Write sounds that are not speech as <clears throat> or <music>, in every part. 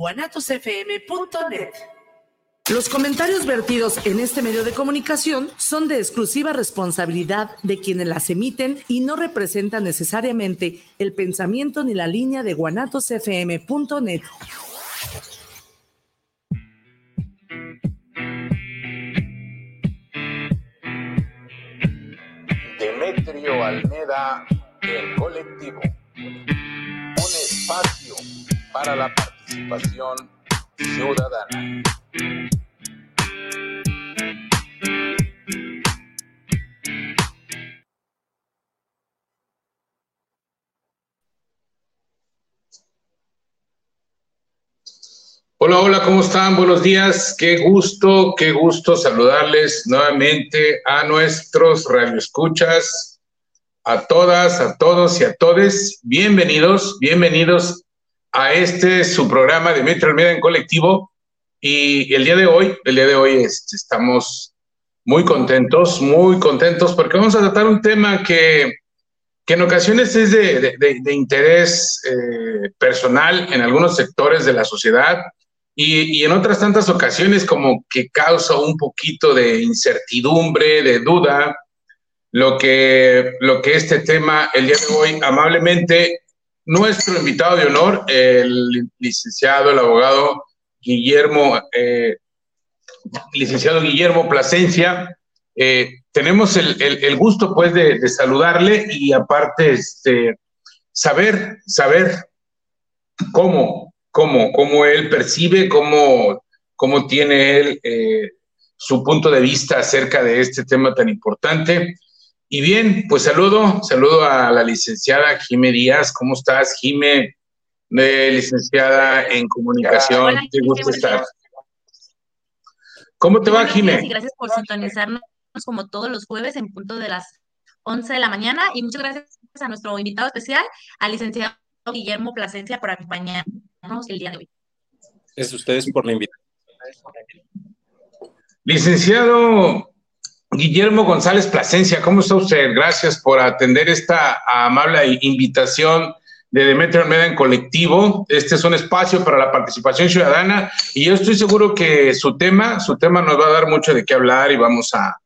guanatosfm.net. Los comentarios vertidos en este medio de comunicación son de exclusiva responsabilidad de quienes las emiten y no representan necesariamente el pensamiento ni la línea de guanatosfm.net. Demetrio Almeda, el colectivo. Un espacio para la participación ciudadana. Hola, hola, ¿cómo están? Buenos días. Qué gusto, qué gusto saludarles nuevamente a nuestros radioescuchas, a todas, a todos y a todes. Bienvenidos, bienvenidos a este su programa de Metro Almeida en colectivo. Y el día de hoy, el día de hoy este, estamos muy contentos, muy contentos porque vamos a tratar un tema que, que en ocasiones es de, de, interés eh, personal en algunos sectores de la sociedad y, y, en otras tantas ocasiones como que causa un poquito de incertidumbre, de duda, lo que, lo que este tema el día de hoy amablemente nuestro invitado de honor, el licenciado, el abogado Guillermo, eh, licenciado Guillermo Plasencia. Eh, tenemos el, gusto, pues, de, saludarle y aparte, este, saber, saber cómo, cómo, cómo él percibe, cómo, cómo tiene él eh, su punto de vista acerca de este tema tan importante. Y bien, pues saludo, saludo a la licenciada Jime Díaz. ¿Cómo estás, Jime? licenciada en comunicación. Hola, Qué gusto estar. ¿Cómo te va, Jime? Gracias por sintonizarnos como todos los jueves en punto de las 11 de la mañana. Y muchas gracias a nuestro invitado especial, al licenciado Guillermo Plasencia, por acompañarnos el día de hoy. Es ustedes por la invitación. Licenciado Guillermo González Plasencia, ¿cómo está usted? Gracias por atender esta amable invitación de Demetrio Almeda en colectivo. Este es un espacio para la participación ciudadana y yo estoy seguro que su tema, su tema nos va a dar mucho de qué hablar y vamos a,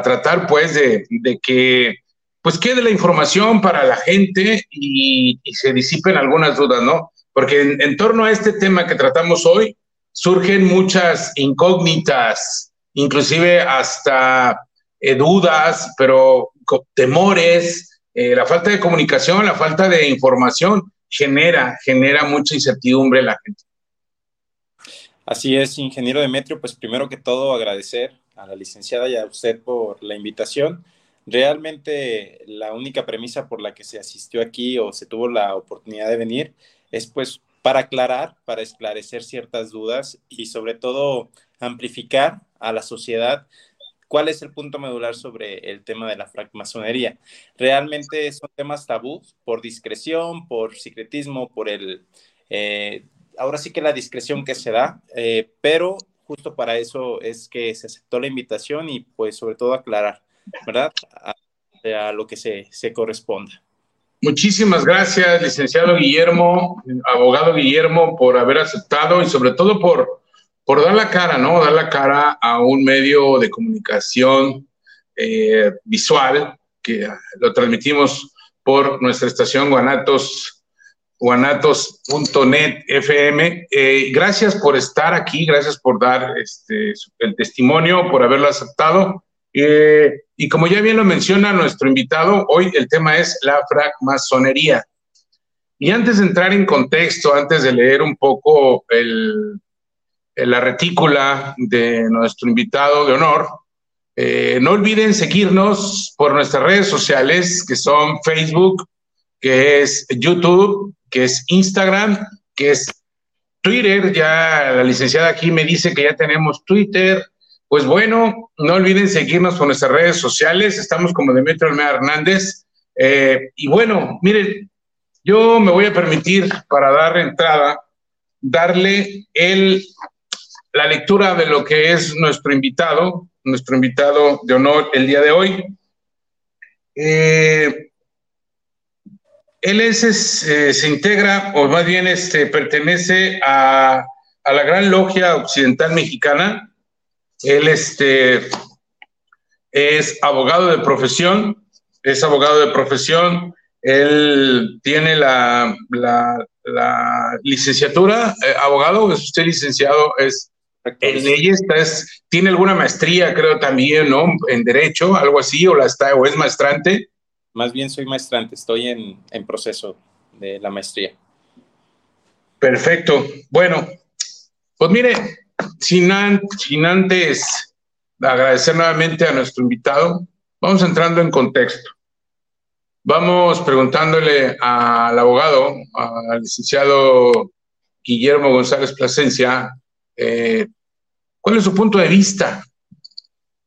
tratar pues de, que pues quede la información para la gente y, se disipen algunas dudas, ¿no? Porque en torno a este tema que tratamos hoy surgen muchas incógnitas, inclusive hasta eh, dudas, pero temores, eh, la falta de comunicación, la falta de información genera, genera mucha incertidumbre en la gente. Así es, ingeniero Demetrio, pues primero que todo agradecer a la licenciada y a usted por la invitación. Realmente la única premisa por la que se asistió aquí o se tuvo la oportunidad de venir es pues para aclarar, para esclarecer ciertas dudas y sobre todo amplificar a la sociedad ¿Cuál es el punto medular sobre el tema de la francmasonería? Realmente son temas tabú por discreción, por secretismo, por el... Eh, ahora sí que la discreción que se da, eh, pero justo para eso es que se aceptó la invitación y pues sobre todo aclarar, ¿verdad? A, a lo que se, se corresponda. Muchísimas gracias, licenciado Guillermo, abogado Guillermo, por haber aceptado y sobre todo por por dar la cara, ¿no? Dar la cara a un medio de comunicación eh, visual que lo transmitimos por nuestra estación Guanatos, guanatos.net FM. Eh, gracias por estar aquí, gracias por dar este, el testimonio, por haberlo aceptado. Eh, y como ya bien lo menciona nuestro invitado, hoy el tema es la francmasonería. Y antes de entrar en contexto, antes de leer un poco el, la retícula de nuestro invitado de honor. Eh, no olviden seguirnos por nuestras redes sociales, que son Facebook, que es YouTube, que es Instagram, que es Twitter. Ya la licenciada aquí me dice que ya tenemos Twitter. Pues bueno, no olviden seguirnos por nuestras redes sociales. Estamos como Demetrio Almeida Hernández. Eh, y bueno, miren, yo me voy a permitir para dar entrada, darle el la lectura de lo que es nuestro invitado, nuestro invitado de honor el día de hoy. Eh, él eh, se integra, o más bien este, pertenece a a la Gran Logia Occidental Mexicana. Él este, es abogado de profesión, es abogado de profesión. Él tiene la, la, licenciatura, eh, abogado, es usted licenciado, es en leyes, es, tiene alguna maestría, creo también, ¿no? En derecho, algo así, o la está, o es maestrante. Más bien soy maestrante, estoy en, en proceso de la maestría. Perfecto. Bueno, pues mire, sin, sin antes agradecer nuevamente a nuestro invitado, vamos entrando en contexto. Vamos preguntándole al abogado, al licenciado Guillermo González Plasencia, eh, cuál es su punto de vista,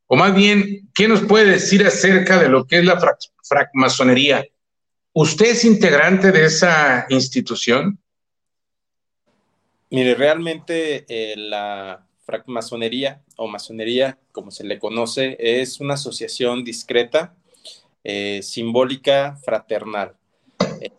o más bien, ¿qué nos puede decir acerca de lo que es la francmasonería? ¿Usted es integrante de esa institución? Mire, realmente eh, la francmasonería o masonería, como se le conoce, es una asociación discreta, eh, simbólica, fraternal. Eh,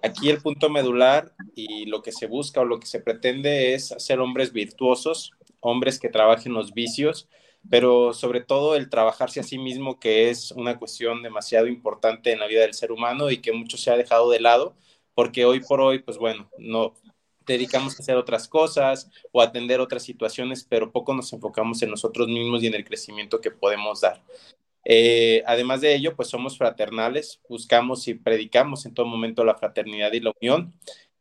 aquí el punto medular y lo que se busca o lo que se pretende es hacer hombres virtuosos, hombres que trabajen los vicios, pero sobre todo el trabajarse a sí mismo, que es una cuestión demasiado importante en la vida del ser humano y que mucho se ha dejado de lado, porque hoy por hoy, pues bueno, no, dedicamos a hacer otras cosas o atender otras situaciones, pero poco nos enfocamos en nosotros mismos y en el crecimiento que podemos dar. Eh, además de ello, pues somos fraternales, buscamos y predicamos en todo momento la fraternidad y la unión,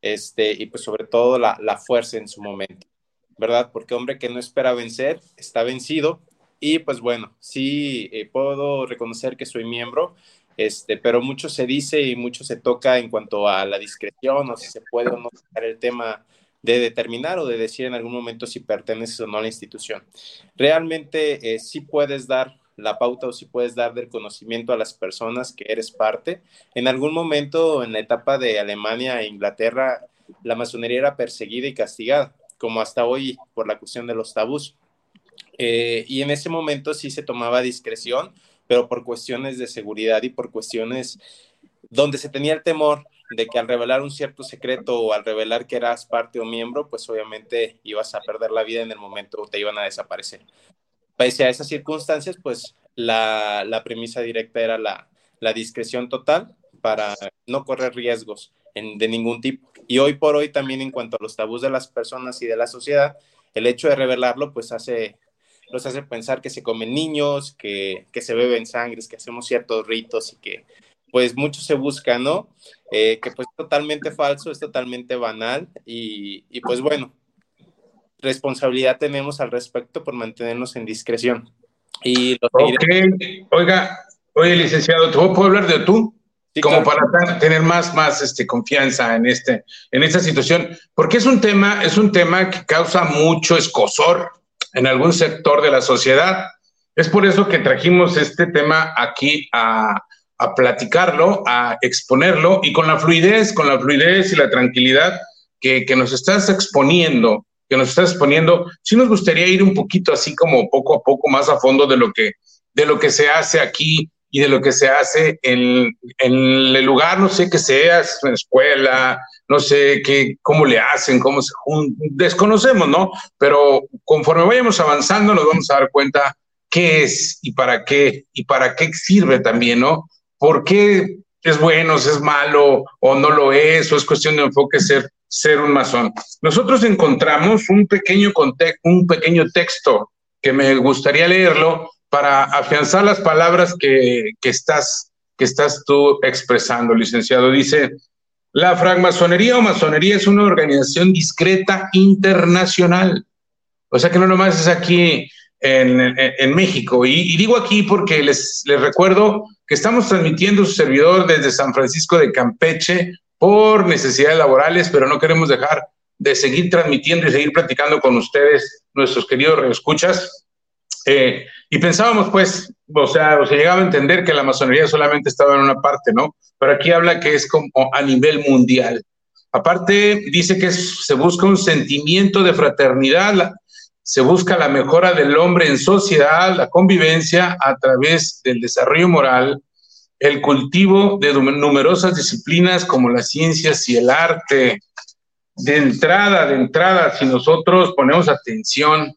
este, y pues sobre todo la, la fuerza en su momento, ¿verdad? Porque hombre que no espera vencer, está vencido. Y pues bueno, sí eh, puedo reconocer que soy miembro, este, pero mucho se dice y mucho se toca en cuanto a la discreción o si se puede o no tocar el tema de determinar o de decir en algún momento si perteneces o no a la institución. Realmente eh, sí puedes dar la pauta o si puedes dar del conocimiento a las personas que eres parte. En algún momento en la etapa de Alemania e Inglaterra, la masonería era perseguida y castigada, como hasta hoy por la cuestión de los tabús. Eh, y en ese momento sí se tomaba discreción pero por cuestiones de seguridad y por cuestiones donde se tenía el temor de que al revelar un cierto secreto o al revelar que eras parte o miembro, pues obviamente ibas a perder la vida en el momento o te iban a desaparecer. Pese a esas circunstancias, pues la, premisa directa era la, discreción total para no correr riesgos de ningún tipo. Y hoy por hoy también en cuanto a los tabús de las personas y de la sociedad, el hecho de revelarlo pues hace nos hace pensar que se comen niños, que, que se beben sangres, que hacemos ciertos ritos y que pues mucho se busca, ¿no? Eh, que pues es totalmente falso, es totalmente banal y, y pues bueno, responsabilidad tenemos al respecto por mantenernos en discreción. Y Oiga, oye, licenciado, ¿te puedo hablar de tú? Como para tener más, más este, confianza en, este, en esta situación, porque es un tema, es un tema que causa mucho escosor en algún sector de la sociedad. Es por eso que trajimos este tema aquí a, a platicarlo, a exponerlo y con la fluidez, con la fluidez y la tranquilidad que, que, nos estás exponiendo, que nos estás exponiendo, sí nos gustaría ir un poquito así como poco a poco más a fondo de lo que, de lo que se hace aquí y de lo que se hace en, en el lugar, no sé qué seas, en escuela, no sé qué, cómo le hacen, cómo se juntan, desconocemos, ¿no? Pero conforme vayamos avanzando nos vamos a dar cuenta qué es y para qué, y para qué sirve también, ¿no? ¿Por qué es bueno, si es malo o no lo es, o es cuestión de enfoque ser, ser un masón? Nosotros encontramos un pequeño, un pequeño texto que me gustaría leerlo para afianzar las palabras que, que, estás, que estás tú expresando, licenciado. Dice, la francmasonería o masonería es una organización discreta internacional. O sea que no nomás es aquí en, en, México. Y, digo aquí porque les, les recuerdo que estamos transmitiendo su servidor desde San Francisco de Campeche por necesidades laborales, pero no queremos dejar de seguir transmitiendo y seguir platicando con ustedes, nuestros queridos escuchas. Eh, y pensábamos, pues, o sea, o se llegaba a entender que la masonería solamente estaba en una parte, ¿no? Pero aquí habla que es como a nivel mundial. Aparte, dice que se busca un sentimiento de fraternidad, se busca la mejora del hombre en sociedad, la convivencia a través del desarrollo moral, el cultivo de numerosas disciplinas como las ciencias y el arte. de entrada, de entrada, si nosotros ponemos atención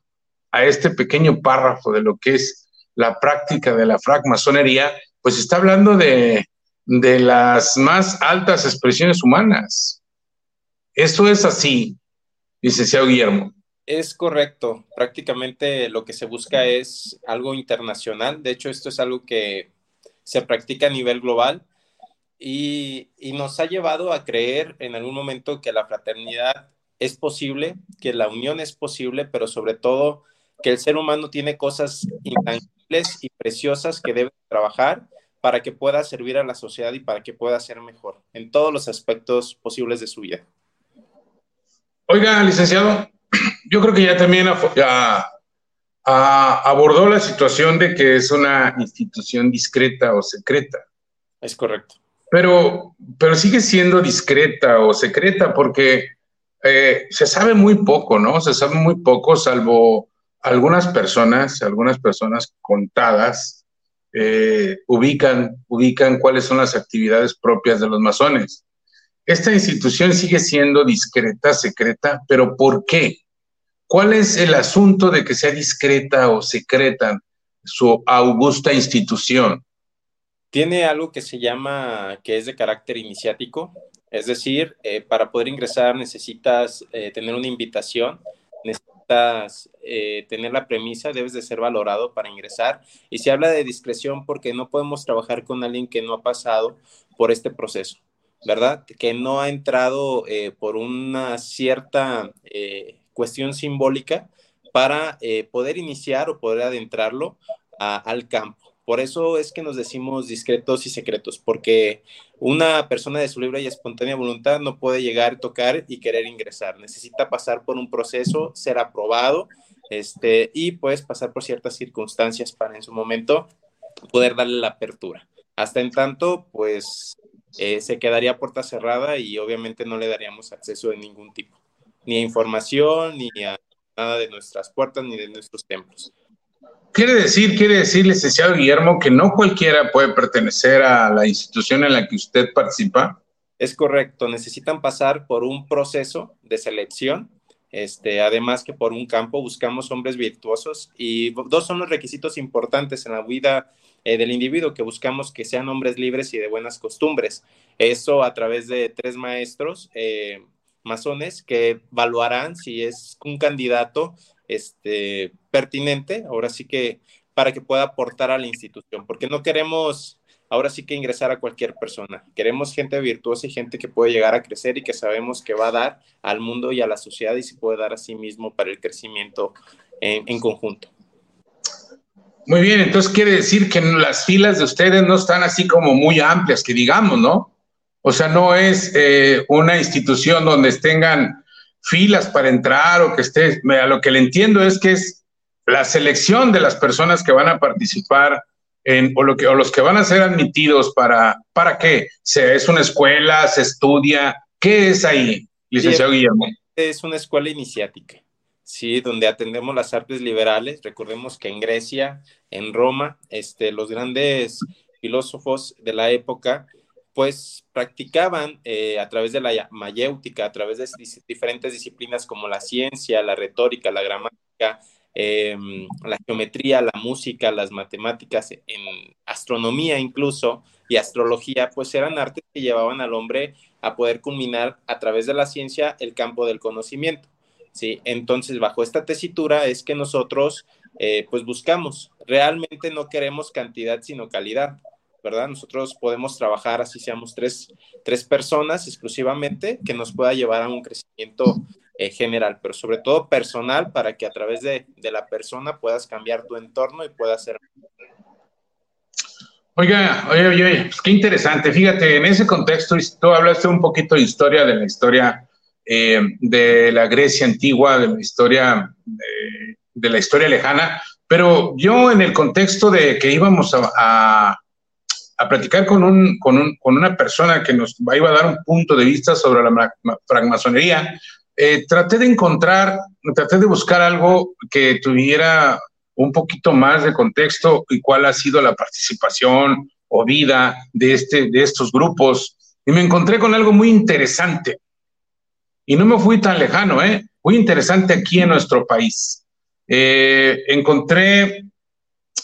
a este pequeño párrafo de lo que es la práctica de la francmasonería, pues está hablando de, de las más altas expresiones humanas. Eso es así, licenciado Guillermo. Es correcto. Prácticamente lo que se busca es algo internacional. De hecho, esto es algo que se practica a nivel global y, nos ha llevado a creer en algún momento que la fraternidad es posible, que la unión es posible, pero sobre todo que el ser humano tiene cosas intangibles y preciosas que debe trabajar para que pueda servir a la sociedad y para que pueda ser mejor en todos los aspectos posibles de su vida. Oiga, licenciado, <clears throat> yo creo que ya también abordó la situación de que es una institución discreta o secreta. Es correcto. Pero, pero sigue siendo discreta o secreta porque eh, se sabe muy poco, ¿no? Se sabe muy poco, salvo algunas personas, algunas personas contadas, eh, ubican, ubican cuáles son las actividades propias de los masones. Esta institución sigue siendo discreta, secreta, pero ¿por qué? ¿Cuál es el asunto de que sea discreta o secreta su augusta institución? Tiene algo que se llama, que es de carácter iniciático, es decir, eh, para poder ingresar necesitas eh, tener una invitación, necesitas eh, tener la premisa, debes de ser valorado para ingresar. Y se habla de discreción porque no podemos trabajar con alguien que no ha pasado por este proceso. ¿verdad? Que no ha entrado eh, por una cierta eh, cuestión simbólica para poder iniciar o poder adentrarlo al campo. Por eso es que nos decimos discretos y secretos, porque una persona de su libre y espontánea voluntad no puede llegar, tocar y querer ingresar. Necesita pasar por un proceso, ser aprobado este, y pues pasar por ciertas circunstancias para en su momento poder darle la apertura. Hasta en tanto, pues eh, se quedaría puerta cerrada y obviamente no le daríamos acceso de ningún tipo, ni a información, ni a nada de nuestras puertas, ni de nuestros templos. Quiere decir, quiere decir, licenciado Guillermo, que no cualquiera puede pertenecer a la institución en la que usted participa. Es correcto, necesitan pasar por un proceso de selección este, además que por un campo buscamos hombres virtuosos y dos son los requisitos importantes en la vida eh, del individuo, que buscamos que sean hombres libres y de buenas costumbres. Eso a través de tres maestros eh, masones que evaluarán si es un candidato este, pertinente, ahora sí que para que pueda aportar a la institución, porque no queremos ahora sí que ingresar a cualquier persona. Queremos gente virtuosa y gente que puede llegar a crecer y que sabemos que va a dar al mundo y a la sociedad y se puede dar a sí mismo para el crecimiento en, conjunto. Muy bien, entonces quiere decir que las filas de ustedes no están así como muy amplias, que digamos, ¿no? O sea, no es eh, una institución donde tengan filas para entrar o que esté, a lo que le entiendo es que es la selección de las personas que van a participar o, lo que, o los que van a ser admitidos para, ¿para qué? ¿Se, ¿Es una escuela? ¿Se estudia? ¿Qué es ahí, licenciado Guillermo? Es una escuela iniciática, ¿sí? Donde atendemos las artes liberales. Recordemos que en Grecia, en Roma, este, los grandes filósofos de la época, pues practicaban eh, a través de la mayéutica, a través de diferentes disciplinas como la ciencia, la retórica, la gramática, Em, la geometría, la música, las matemáticas, en astronomía incluso y astrología, pues eran artes que llevaban al hombre a poder culminar a través de la ciencia el campo del conocimiento. ¿sí? Entonces, bajo esta tesitura es que nosotros eh, pues buscamos, realmente no queremos cantidad sino calidad. ¿Verdad? Nosotros podemos trabajar así seamos tres, tres personas exclusivamente que nos pueda llevar a un crecimiento eh, general, pero sobre todo personal para que a través de, la persona puedas cambiar tu entorno y puedas ser. Oiga, oye, oye, pues qué interesante. Fíjate, en ese contexto, tú hablaste un poquito de historia, de la historia eh, de la Grecia antigua, de la historia, de, la historia lejana, pero yo en el contexto de que íbamos a, platicar con, un, con, un, con, una persona que nos iba a dar un punto de vista sobre la francmasonería, eh, traté de encontrar, traté de buscar algo que tuviera un poquito más de contexto y cuál ha sido la participación o vida de, este, de estos grupos. Y me encontré con algo muy interesante. Y no me fui tan lejano, ¿eh? Muy interesante aquí en nuestro país. Eh, encontré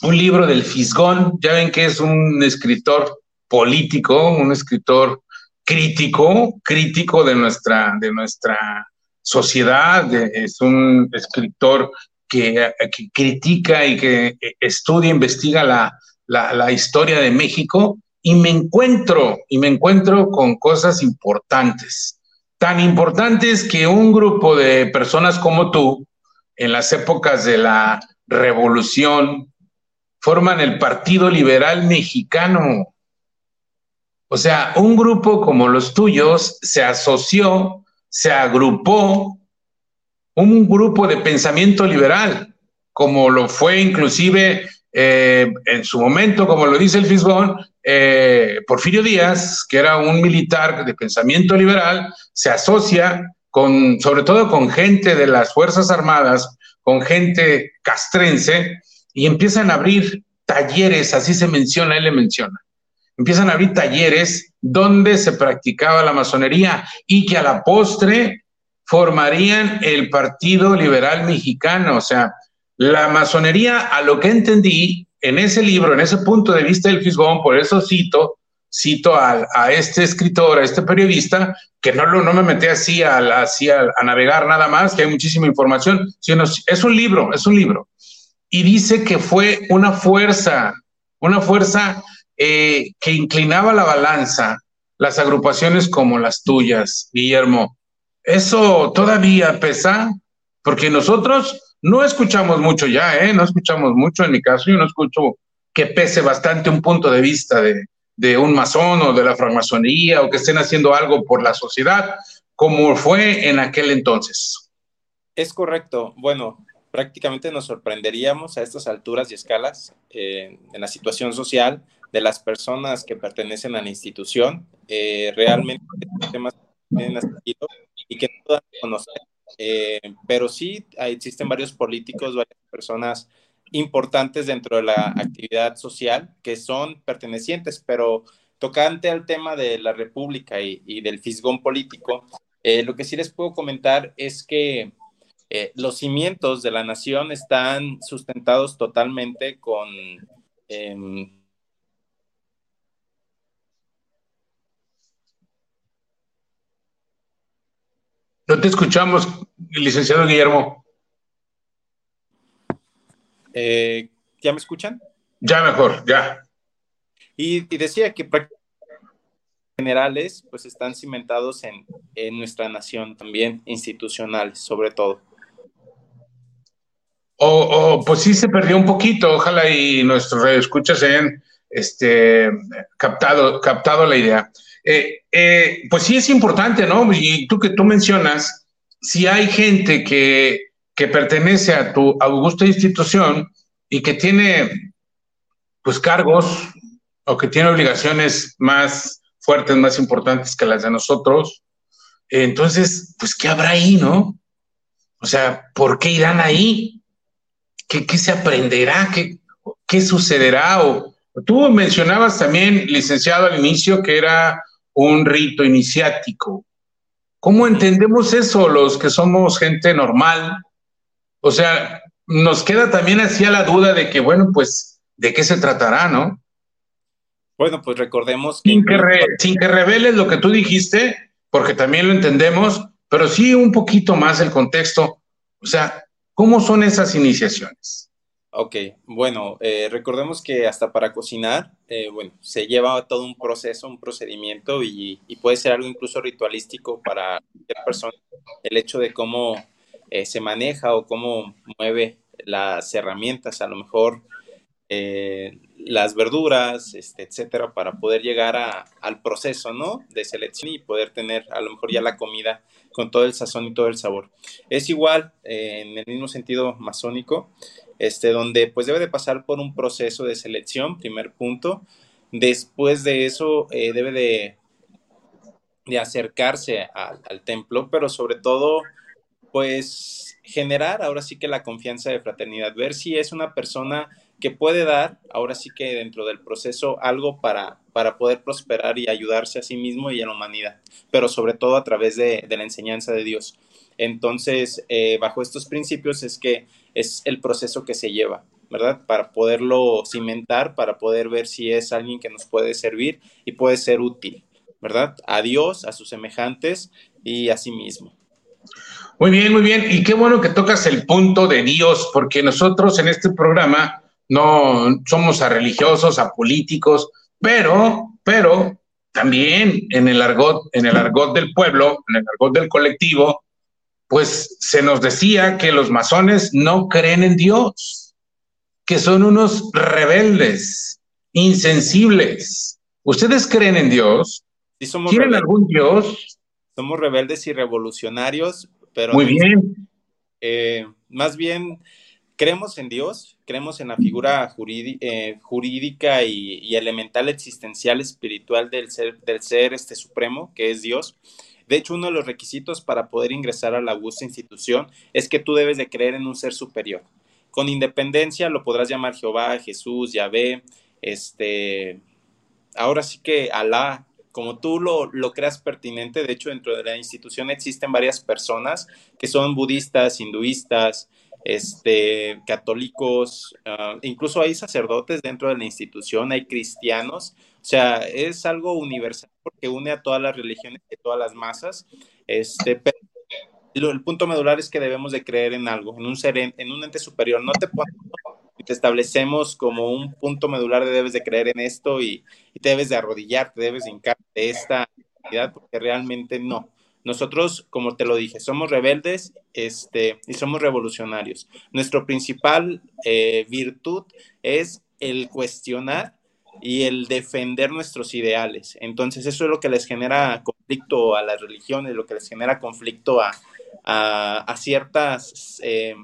un libro del Fisgón, ya ven que es un escritor político, un escritor crítico, crítico de nuestra, de nuestra sociedad, es un escritor que, critica y que estudia, investiga la, la, historia de México y me encuentro, y me encuentro con cosas importantes, tan importantes que un grupo de personas como tú, en las épocas de la revolución, forman el Partido Liberal Mexicano. O sea, un grupo como los tuyos se asoció, se agrupó, un grupo de pensamiento liberal, como lo fue inclusive eh, en su momento, como lo dice el Fisgón, eh, Porfirio Díaz, que era un militar de pensamiento liberal, se asocia con, sobre todo con gente de las Fuerzas Armadas, con gente castrense, y empiezan a abrir talleres, así se menciona, él le menciona. Empiezan a abrir talleres donde se practicaba la masonería y que a la postre formarían el Partido Liberal Mexicano. O sea, la masonería, a lo que entendí en ese libro, en ese punto de vista del Fisgón, por eso cito, cito a, este escritor, a este periodista, que no, no me metí así, a, así a, navegar nada más, que hay muchísima información, sino es un libro, es un libro y dice que fue una fuerza, una fuerza eh, que inclinaba la balanza, las agrupaciones como las tuyas, Guillermo. Eso todavía pesa, porque nosotros no escuchamos mucho ya, ¿eh? No escuchamos mucho, en mi caso, yo no escucho que pese bastante un punto de vista de, de un masón o de la francmasonería o que estén haciendo algo por la sociedad, como fue en aquel entonces. Es correcto. Bueno, prácticamente nos sorprenderíamos a estas alturas y escalas eh, en la situación social de las personas que pertenecen a la institución. Eh, realmente temas y que no puedan conocer. Eh, pero sí existen varios políticos, varias personas importantes dentro de la actividad social que son pertenecientes, pero tocante al tema de la República y, y del fisgón político, lo que sí les puedo comentar es que eh, los cimientos de la nación están sustentados totalmente con... Em, no te escuchamos, licenciado Guillermo. Eh, ¿Ya me escuchan? Ya mejor, ya. Y, decía que generales pues están cimentados en, en nuestra nación también, institucionales sobre todo. O, pues sí se perdió un poquito, ojalá y nuestros escuchas hayan este, captado, captado la idea. Eh, eh, pues sí es importante, ¿no? Y tú que tú mencionas, si hay gente que, que pertenece a tu augusta institución y que tiene pues cargos o que tiene obligaciones más fuertes, más importantes que las de nosotros, entonces, pues, ¿qué habrá ahí, no? O sea, ¿por qué irán ahí? ¿Qué, se aprenderá? ¿Qué, qué sucederá? O, tú mencionabas también, licenciado, al inicio que era un rito iniciático. ¿Cómo entendemos eso los que somos gente normal? O sea, nos queda también así la duda de que, bueno, pues, ¿de qué se tratará, no? Bueno, pues recordemos que... Sin que, sin que reveles lo que tú dijiste, porque también lo entendemos, pero sí un poquito más el contexto. O sea, ¿Cómo son esas iniciaciones? Ok, bueno, eh, recordemos que hasta para cocinar, eh, bueno, se lleva todo un proceso, un procedimiento y, puede ser algo incluso ritualístico para cualquier persona, el hecho de cómo eh, se maneja o cómo mueve las herramientas, a lo mejor las verduras, este, etcétera, para poder llegar al proceso, ¿no? De selección y poder tener a lo mejor ya la comida con todo el sazón y todo el sabor. Es igual eh, en el mismo sentido masónico, este, donde pues debe de pasar por un proceso de selección, primer punto. Después de eso eh, debe de, de acercarse al templo, pero sobre todo pues generar ahora sí que la confianza de fraternidad, ver si es una persona que puede dar, ahora sí que dentro del proceso, algo para, para poder prosperar y ayudarse a sí mismo y a la humanidad, pero sobre todo a través de, la enseñanza de Dios. Entonces, eh, bajo estos principios es que es el proceso que se lleva, ¿verdad? Para poderlo cimentar, para poder ver si es alguien que nos puede servir y puede ser útil, ¿verdad? A Dios, a sus semejantes y a sí mismo. Muy bien, muy bien. Y qué bueno que tocas el punto de Dios, porque nosotros en este programa no somos a religiosos, a políticos, pero, pero también en el argot, en el argot del pueblo, en el argot del colectivo, pues se nos decía que los masones no creen en Dios, que son unos rebeldes, insensibles. ¿Ustedes creen en Dios? Sí, somos ¿Tienen algún Dios? Somos rebeldes y revolucionarios, muy bien. Eh, más bien, creemos en Dios, creemos en la figura eh, jurídica y, elemental existencial espiritual del ser, del ser este supremo, que es Dios. De hecho, uno de los requisitos para poder ingresar a la augusta institución es que tú debes de creer en un ser superior. Con independencia lo podrás llamar Jehová, Jesús, Yahvé, este, ahora sí que Alá, como tú lo, creas pertinente, de hecho dentro de la institución existen varias personas que son budistas, hinduistas, este, católicos, ah, incluso hay sacerdotes dentro de la institución, hay cristianos, o sea, es algo universal porque une a todas las religiones y todas las masas, este, pero el punto medular es que debemos de creer en algo, en un ser, en un ente superior, no te ponemos te establecemos como un punto medular de debes de creer en esto y, te debes de arrodillar, te debes de hincar de esta porque realmente no. Nosotros, como te lo dije, somos rebeldes este, y somos revolucionarios. Nuestra principal eh, virtud es el cuestionar y el defender nuestros ideales. Entonces, eso es lo que les genera conflicto a las religiones, lo que les genera conflicto a, a, ciertas eh,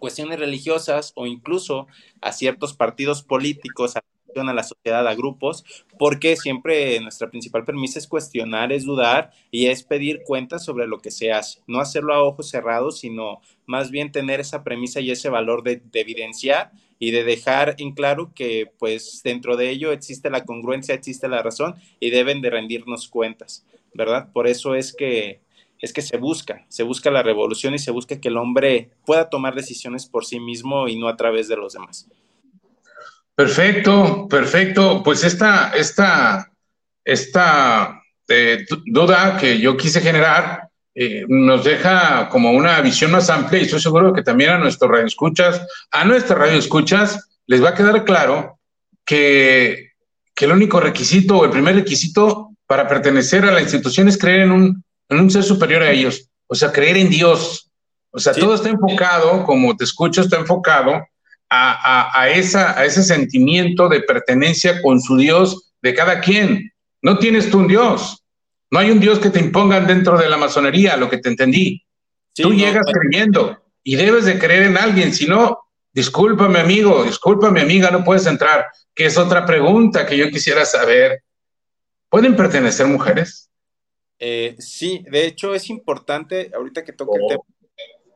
cuestiones religiosas o incluso a ciertos partidos políticos, la sociedad, a grupos, porque siempre nuestra principal premisa es cuestionar, es dudar y es pedir cuentas sobre lo que se hace. No hacerlo a ojos cerrados, sino más bien tener esa premisa y ese valor de, de evidenciar y de dejar en claro que pues dentro de ello existe la congruencia, existe la razón y deben de rendirnos cuentas, ¿verdad? Por eso es que es que se busca, se busca la revolución y se busca que el hombre pueda tomar decisiones por sí mismo y no a través de los demás. Perfecto, perfecto. Pues esta, esta, esta eh, duda que yo quise generar eh, nos deja como una visión más amplia y estoy seguro que también a nuestros radioescuchas, a nuestras radioescuchas, les va a quedar claro que, que el único requisito o el primer requisito para pertenecer a la institución es creer en un en un ser superior a ellos, o sea, creer en Dios. O sea, todo está enfocado, como te escucho, está enfocado a, a, esa, a ese sentimiento de pertenencia con su Dios de cada quien. No tienes tú un Dios. No hay un Dios que te impongan dentro de la masonería, lo que te entendí. tú llegas creyendo y debes de creer en alguien, si no, discúlpame amigo, discúlpame amiga, no puedes entrar, que es otra pregunta que yo quisiera saber. ¿Pueden pertenecer mujeres? Eh, sí, de hecho es importante, ahorita que toque el oh. tema,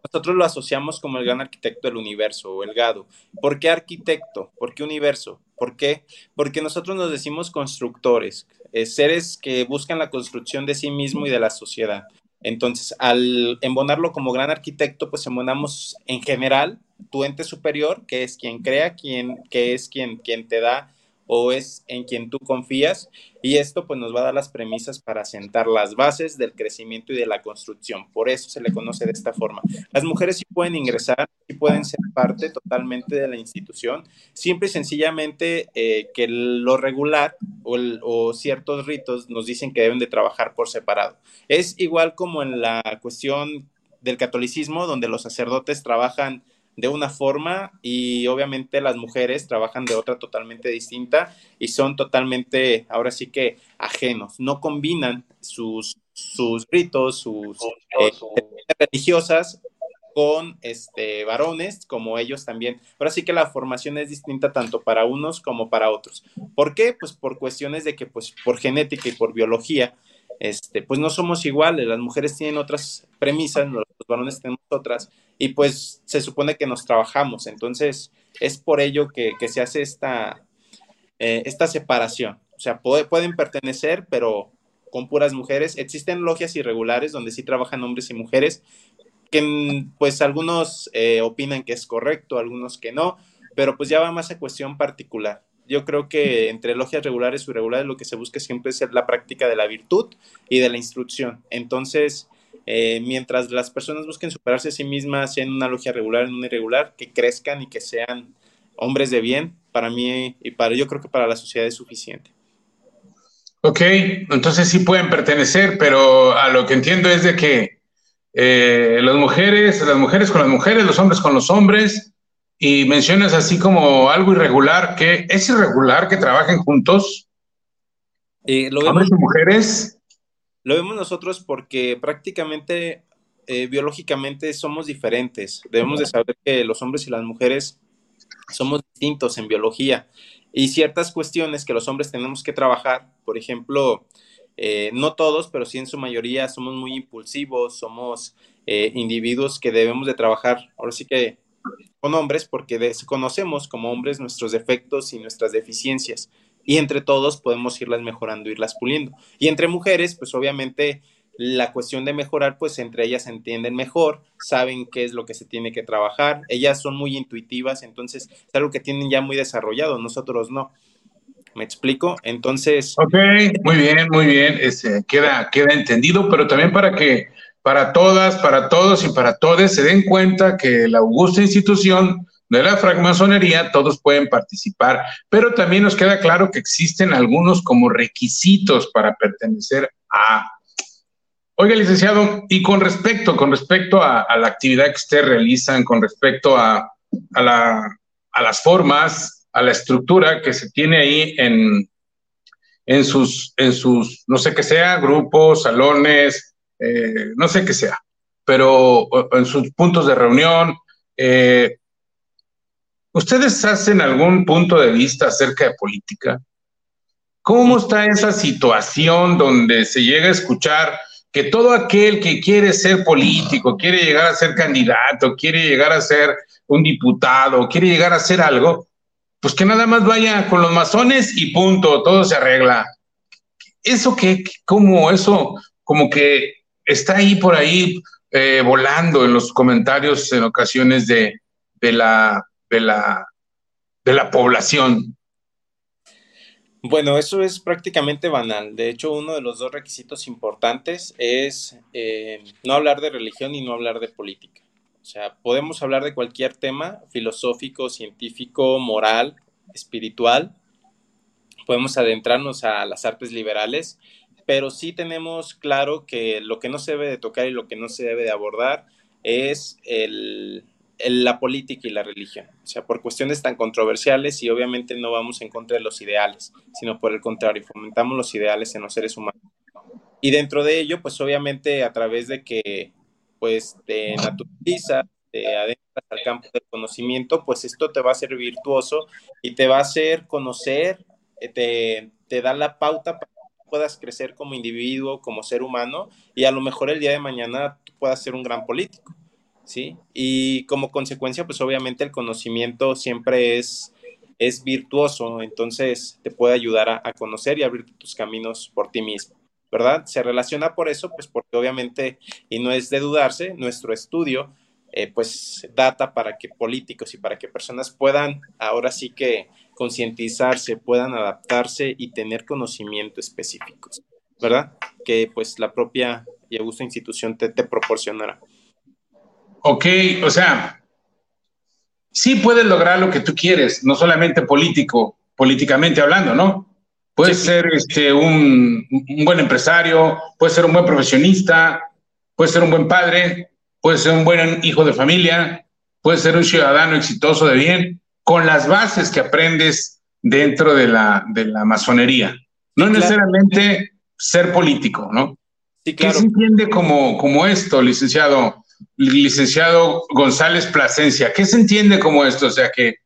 nosotros lo asociamos como el gran arquitecto del universo o el gado. ¿Por qué arquitecto? ¿Por qué universo? ¿Por qué? Porque nosotros nos decimos constructores, eh, seres que buscan la construcción de sí mismo y de la sociedad. Entonces, al embonarlo como gran arquitecto, pues embonamos en general tu ente superior, que es quien crea, quien, que es quien, quien te da o es en quien tú confías y esto pues nos va a dar las premisas para sentar las bases del crecimiento y de la construcción. Por eso se le conoce de esta forma. Las mujeres sí pueden ingresar, sí pueden ser parte totalmente de la institución, siempre y sencillamente eh, que lo regular o, o ciertos ritos nos dicen que deben de trabajar por separado. Es igual como en la cuestión del catolicismo, donde los sacerdotes trabajan de una forma y obviamente las mujeres trabajan de otra totalmente distinta y son totalmente, ahora sí que ajenos, no combinan sus, sus ritos, sus eh, <laughs> religiosas con este, varones como ellos también. Ahora sí que la formación es distinta tanto para unos como para otros. ¿Por qué? Pues por cuestiones de que pues por genética y por biología este, pues no somos iguales, las mujeres tienen otras premisas, los varones tenemos otras, y pues se supone que nos trabajamos, entonces es por ello que, se hace esta, eh, esta separación. O sea, pueden pertenecer, pero con puras mujeres. Existen logias irregulares donde sí trabajan hombres y mujeres, que pues algunos eh, opinan que es correcto, algunos que no, pero pues ya va más a cuestión particular. Yo creo que entre logias regulares o irregulares lo que se busca siempre es la práctica de la virtud y de la instrucción. Entonces, eh, mientras las personas busquen superarse a sí mismas, en una logia regular, en una irregular, que crezcan y que sean hombres de bien, para mí y para yo creo que para la sociedad es suficiente. Ok, entonces sí pueden pertenecer, pero a lo que entiendo es de que eh, las mujeres, las mujeres con las mujeres, los hombres con los hombres, y mencionas así como algo irregular, que es irregular que trabajen juntos. Eh, lo hombres y mujeres. Lo vemos nosotros porque prácticamente eh, biológicamente somos diferentes. Debemos de saber que los hombres y las mujeres somos distintos en biología y ciertas cuestiones que los hombres tenemos que trabajar, por ejemplo, eh, no todos, pero sí en su mayoría somos muy impulsivos, somos eh, individuos que debemos de trabajar, ahora sí que con hombres, porque conocemos como hombres nuestros defectos y nuestras deficiencias, y entre todos podemos irlas mejorando, irlas puliendo. Y entre mujeres, pues obviamente la cuestión de mejorar, pues entre ellas se entienden mejor, saben qué es lo que se tiene que trabajar, ellas son muy intuitivas, entonces es algo que tienen ya muy desarrollado, nosotros no. ¿Me explico? Entonces... Ok, muy bien, muy bien, este, queda, queda entendido, pero también para que para todas, para todos y para todos se den cuenta que la augusta institución de la francmasonería todos pueden participar, pero también nos queda claro que existen algunos como requisitos para pertenecer a. Oiga, licenciado, y con respecto, con respecto a, la actividad que ustedes realizan, con respecto a, las formas, a la estructura que se tiene ahí en, en, sus, en sus, no sé qué sea, grupos, salones, eh, no sé qué sea, pero en sus puntos de reunión, eh, ¿ustedes hacen algún punto de vista acerca de política? ¿Cómo está esa situación donde se llega a escuchar que todo aquel que quiere ser político, quiere llegar a ser candidato, quiere llegar a ser un diputado, quiere llegar a ser algo, pues que nada más vaya con los masones y punto, todo se arregla. Eso que, como eso, como que está ahí por ahí eh, volando en los comentarios en ocasiones de, de, la, de, la, de la población. Bueno, eso es prácticamente banal. De hecho, uno de los dos requisitos importantes es eh, no hablar de religión y no hablar de política. O sea, podemos hablar de cualquier tema filosófico, científico, moral, espiritual. Podemos adentrarnos a las artes liberales, pero sí tenemos claro que lo que no se debe de tocar y lo que no se debe de abordar es el, la política y la religión, o sea, por cuestiones tan controversiales y obviamente no vamos en contra de los ideales, sino por el contrario, fomentamos los ideales en los seres humanos. Y dentro de ello, pues obviamente a través de que pues te naturalizas, te adentras al campo del conocimiento, pues esto te va a ser virtuoso y te va a hacer conocer, eh, te, te da la pauta para puedas crecer como individuo, como ser humano y a lo mejor el día de mañana puedas ser un gran político. ¿sí? Y como consecuencia, pues obviamente el conocimiento siempre es, es virtuoso, entonces te puede ayudar a, conocer y abrir tus caminos por ti mismo, ¿verdad? Se relaciona por eso, pues porque obviamente, y no es de dudarse, nuestro estudio, eh, pues data para que políticos y para que personas puedan ahora sí que concientizarse, puedan adaptarse y tener conocimiento específicos, ¿verdad? Que pues la propia y Augusta institución te, te proporcionará. Ok, o sea, sí puedes lograr lo que tú quieres, no solamente político, políticamente hablando, ¿no? Puedes ser este, un, buen empresario, puedes ser un buen profesionista, puedes ser un buen padre, puedes ser un buen hijo de familia, puedes ser un ciudadano exitoso de bien, con las bases que aprendes dentro de la, de la masonería. No necesariamente ser político, ¿no? Sí, claro. ¿Qué se entiende como, como esto, licenciado? licenciado González Plasencia. ¿Qué se entiende como esto? O sea, que,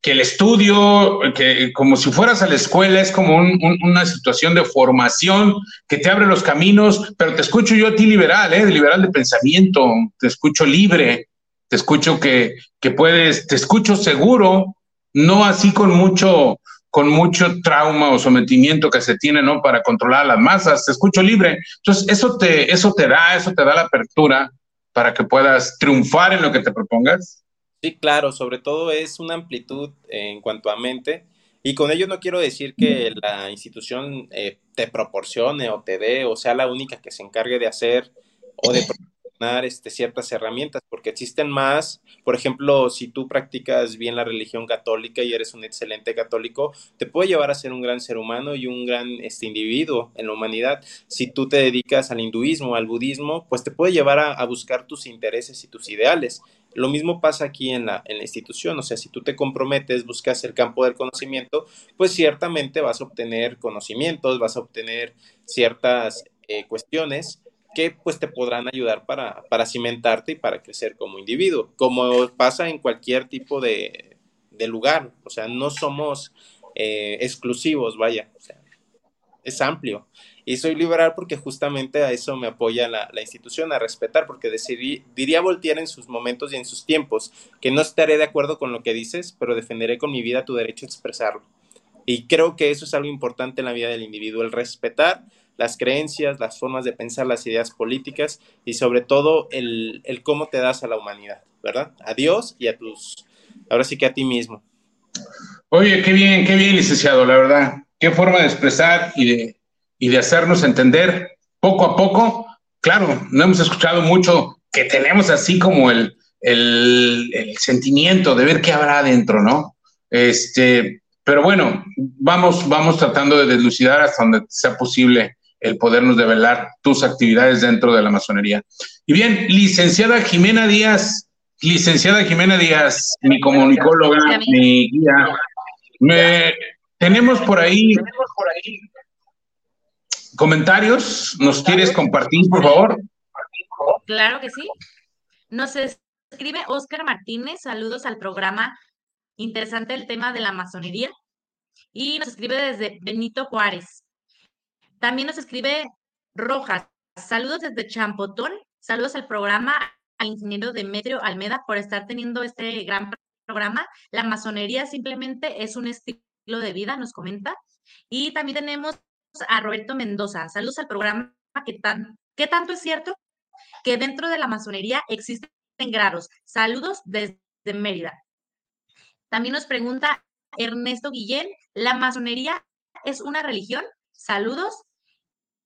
que el estudio, que como si fueras a la escuela, es como una situación de formación que te abre los caminos, pero te escucho yo a ti liberal, ¿eh? liberal de pensamiento, te escucho libre, te escucho que, que puedes, te escucho seguro, no así con mucho, con mucho trauma o sometimiento que se tiene, ¿no? Para controlar las masas, te escucho libre. Entonces, eso te, eso te da, eso te da la apertura para que puedas triunfar en lo que te propongas. Sí, claro, sobre todo es una amplitud en cuanto a mente. Y con ello no quiero decir que la institución eh, te proporcione o te dé o sea la única que se encargue de hacer o de este, ciertas herramientas, porque existen más, por ejemplo, si tú practicas bien la religión católica y eres un excelente católico, te puede llevar a ser un gran ser humano y un gran este, individuo en la humanidad. Si tú te dedicas al hinduismo, al budismo, pues te puede llevar a, buscar tus intereses y tus ideales. Lo mismo pasa aquí en la, en la institución, o sea, si tú te comprometes, buscas el campo del conocimiento, pues ciertamente vas a obtener conocimientos, vas a obtener ciertas eh, cuestiones que pues te podrán ayudar para, para cimentarte y para crecer como individuo, como pasa en cualquier tipo de, lugar, o sea, no somos eh, exclusivos, vaya, es amplio. Y soy liberal porque justamente a eso me apoya la, institución, a respetar, porque decidí, diría Voltaire en sus momentos y en sus tiempos, que no estaré de acuerdo con lo que dices, pero defenderé con mi vida tu derecho a expresarlo. Y creo que eso es algo importante en la vida del individuo, el respetar las creencias, las formas de pensar, las ideas políticas y sobre todo el, cómo te das a la humanidad, ¿verdad? A Dios y a tus, ahora sí que a ti mismo. Oye, qué bien, qué bien, licenciado, la verdad. Qué forma de expresar y de, y de hacernos entender poco a poco. Claro, no hemos escuchado mucho que tenemos así como el, el, el sentimiento de ver qué habrá adentro, ¿no? Este, pero bueno, vamos, vamos tratando de deslucidar hasta donde sea posible el podernos develar tus actividades dentro de la masonería. Y bien, licenciada Jimena Díaz, licenciada Jimena Díaz, mi comunicóloga, mi guía, me, tenemos por ahí comentarios, ¿nos quieres compartir, por favor? Claro que sí. Nos escribe Oscar Martínez, saludos al programa. Interesante el tema de la masonería. Y nos escribe desde Benito Juárez. También nos escribe Rojas. Saludos desde Champotón. Saludos al programa, al ingeniero Demetrio Almeda por estar teniendo este gran programa. La masonería simplemente es un estilo de vida, nos comenta. Y también tenemos a Roberto Mendoza. Saludos al programa. ¿Qué, tan, ¿Qué tanto es cierto que dentro de la masonería existen grados? Saludos desde Mérida. También nos pregunta Ernesto Guillén, ¿la masonería es una religión? Saludos.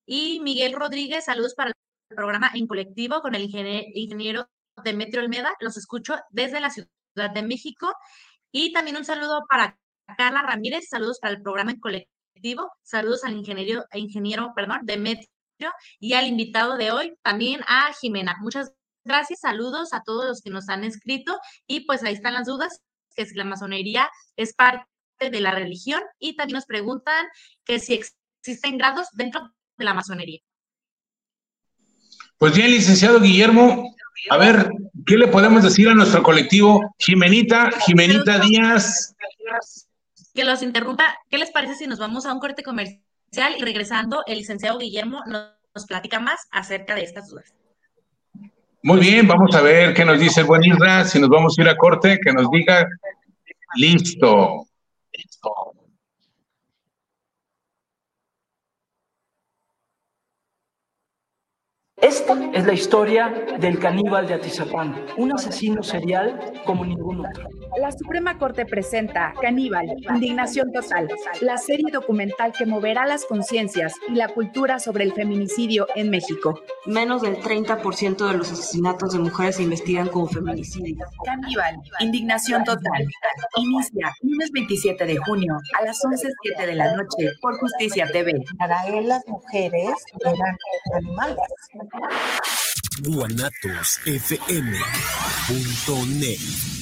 Y Miguel Rodríguez, saludos para el programa en colectivo con el ingeniero Demetrio Almeda. Los escucho desde la Ciudad de México. Y también un saludo para Carla Ramírez, saludos para el programa en colectivo. Saludos al ingeniero, ingeniero perdón, Demetrio y al invitado de hoy, también a Jimena. Muchas gracias, saludos a todos los que nos han escrito. Y pues ahí están las dudas, que si la masonería es parte de la religión. Y también nos preguntan que si existen grados dentro de la masonería. Pues bien, licenciado Guillermo, a ver, ¿qué le podemos decir a nuestro colectivo? Jimenita, Jimenita Díaz. Que los interrumpa, ¿qué les parece si nos vamos a un corte comercial y regresando el licenciado Guillermo nos, nos platica más acerca de estas dudas? Muy bien, vamos a ver qué nos dice el buen Isra, si nos vamos a ir a corte, que nos diga, listo. Listo. Esta es la historia del caníbal de Atizapán, un asesino serial como ningún otro. La Suprema Corte presenta Caníbal, Indignación Total, la serie documental que moverá las conciencias y la cultura sobre el feminicidio en México. Menos del 30% de los asesinatos de mujeres se investigan como feminicidio. Caníbal, Indignación Total. Inicia lunes 27 de junio a las 11.07 de la noche por Justicia TV. Para él las mujeres eran animales. guanatosfm.net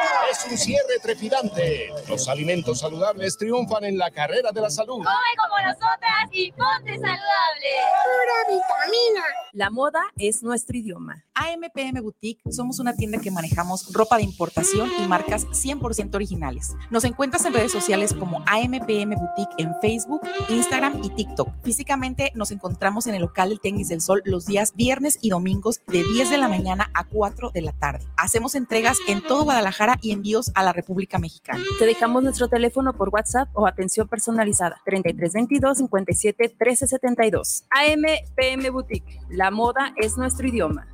Es un cierre trepidante. Los alimentos saludables triunfan en la carrera de la salud. Come como nosotras y ponte saludable. Pura vitamina. La moda es nuestro idioma. AMPM Boutique somos una tienda que manejamos ropa de importación y marcas 100% originales. Nos encuentras en redes sociales como AMPM Boutique en Facebook, Instagram y TikTok. Físicamente nos encontramos en el local del Tenis del Sol los días viernes y domingos de 10 de la mañana a 4 de la tarde. Hacemos entregas en todo Guadalajara y envíos a la República Mexicana. Te dejamos nuestro teléfono por WhatsApp o atención personalizada 3322 57 1372. AMPM Boutique. La moda es nuestro idioma.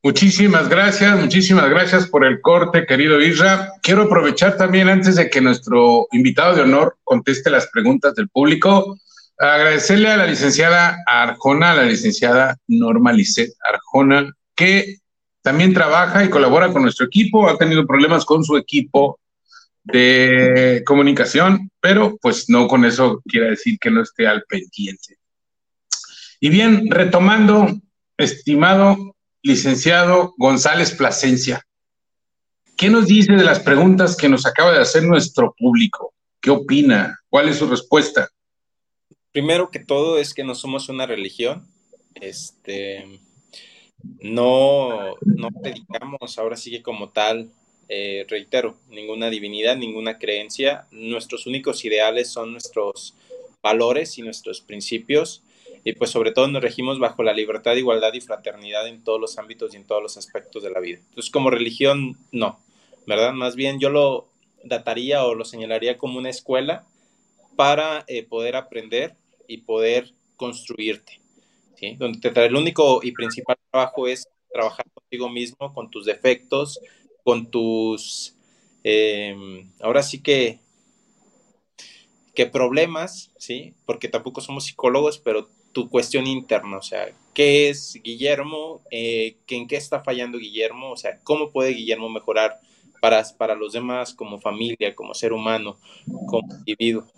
Muchísimas gracias, muchísimas gracias por el corte, querido Isra. Quiero aprovechar también, antes de que nuestro invitado de honor conteste las preguntas del público, agradecerle a la licenciada Arjona, a la licenciada Norma Lisset Arjona, que también trabaja y colabora con nuestro equipo, ha tenido problemas con su equipo de comunicación, pero pues no con eso quiere decir que no esté al pendiente. Y bien, retomando, estimado licenciado González Plasencia. ¿Qué nos dice de las preguntas que nos acaba de hacer nuestro público? ¿Qué opina? ¿Cuál es su respuesta? Primero que todo es que no somos una religión. Este, no, no predicamos, ahora sigue como tal, eh, reitero, ninguna divinidad, ninguna creencia. Nuestros únicos ideales son nuestros valores y nuestros principios y pues sobre todo nos regimos bajo la libertad, igualdad y fraternidad en todos los ámbitos y en todos los aspectos de la vida. Entonces como religión, no, ¿verdad? Más bien yo lo dataría o lo señalaría como una escuela para eh, poder aprender y poder construirte. Donde te, el único y principal trabajo es trabajar contigo mismo, con tus defectos, con tus, em, ahora sí que, que problemas, ¿sí? Porque tampoco somos psicólogos, pero tu cuestión interna, o sea, ¿qué es Guillermo? Eh, ¿En qué está fallando Guillermo? O sea, ¿cómo puede Guillermo mejorar para, para los demás como familia, como ser humano, como individuo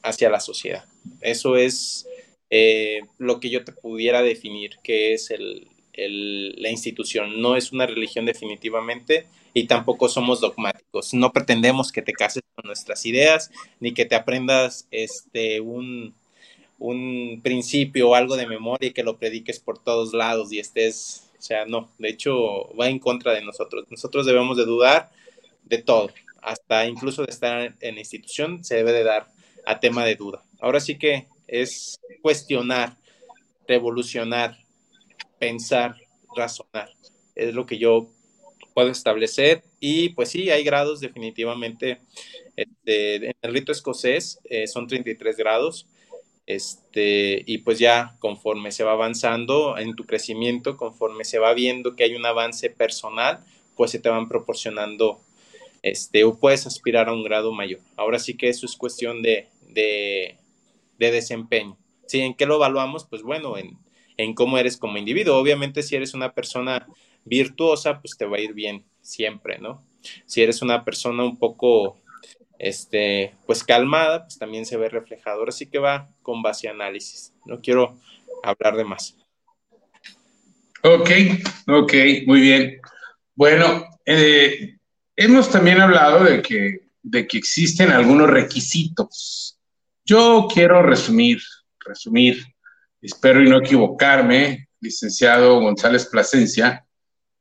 hacia la sociedad? Eso es eh, lo que yo te pudiera definir, que es el, la institución. No es una religión definitivamente y tampoco somos dogmáticos. No pretendemos que te cases con nuestras ideas ni que te aprendas este, un, un principio o algo de memoria y que lo prediques por todos lados y estés, o sea, no, de hecho va en contra de nosotros. Nosotros debemos de dudar de todo, hasta incluso de estar en la institución se debe de dar a tema de duda. Ahora sí que es cuestionar, revolucionar, pensar, razonar. Es lo que yo puedo establecer. Y pues sí, hay grados definitivamente. Este, en el rito escocés eh, son 33 grados. Este, y pues ya conforme se va avanzando en tu crecimiento, conforme se va viendo que hay un avance personal, pues se te van proporcionando, este, o puedes aspirar a un grado mayor. Ahora sí que eso es cuestión de, de, de desempeño. ¿Sí? ¿En qué lo evaluamos? Pues bueno, en, en cómo eres como individuo. Obviamente si eres una persona virtuosa, pues te va a ir bien siempre, ¿no? Si eres una persona un poco, este, pues calmada, pues también se ve reflejado. Ahora sí que va con base análisis. No quiero hablar de más. Ok, ok, muy bien. Bueno, eh, hemos también hablado de que, de que existen algunos requisitos. Yo quiero resumir, resumir, espero y no equivocarme, licenciado González Plasencia,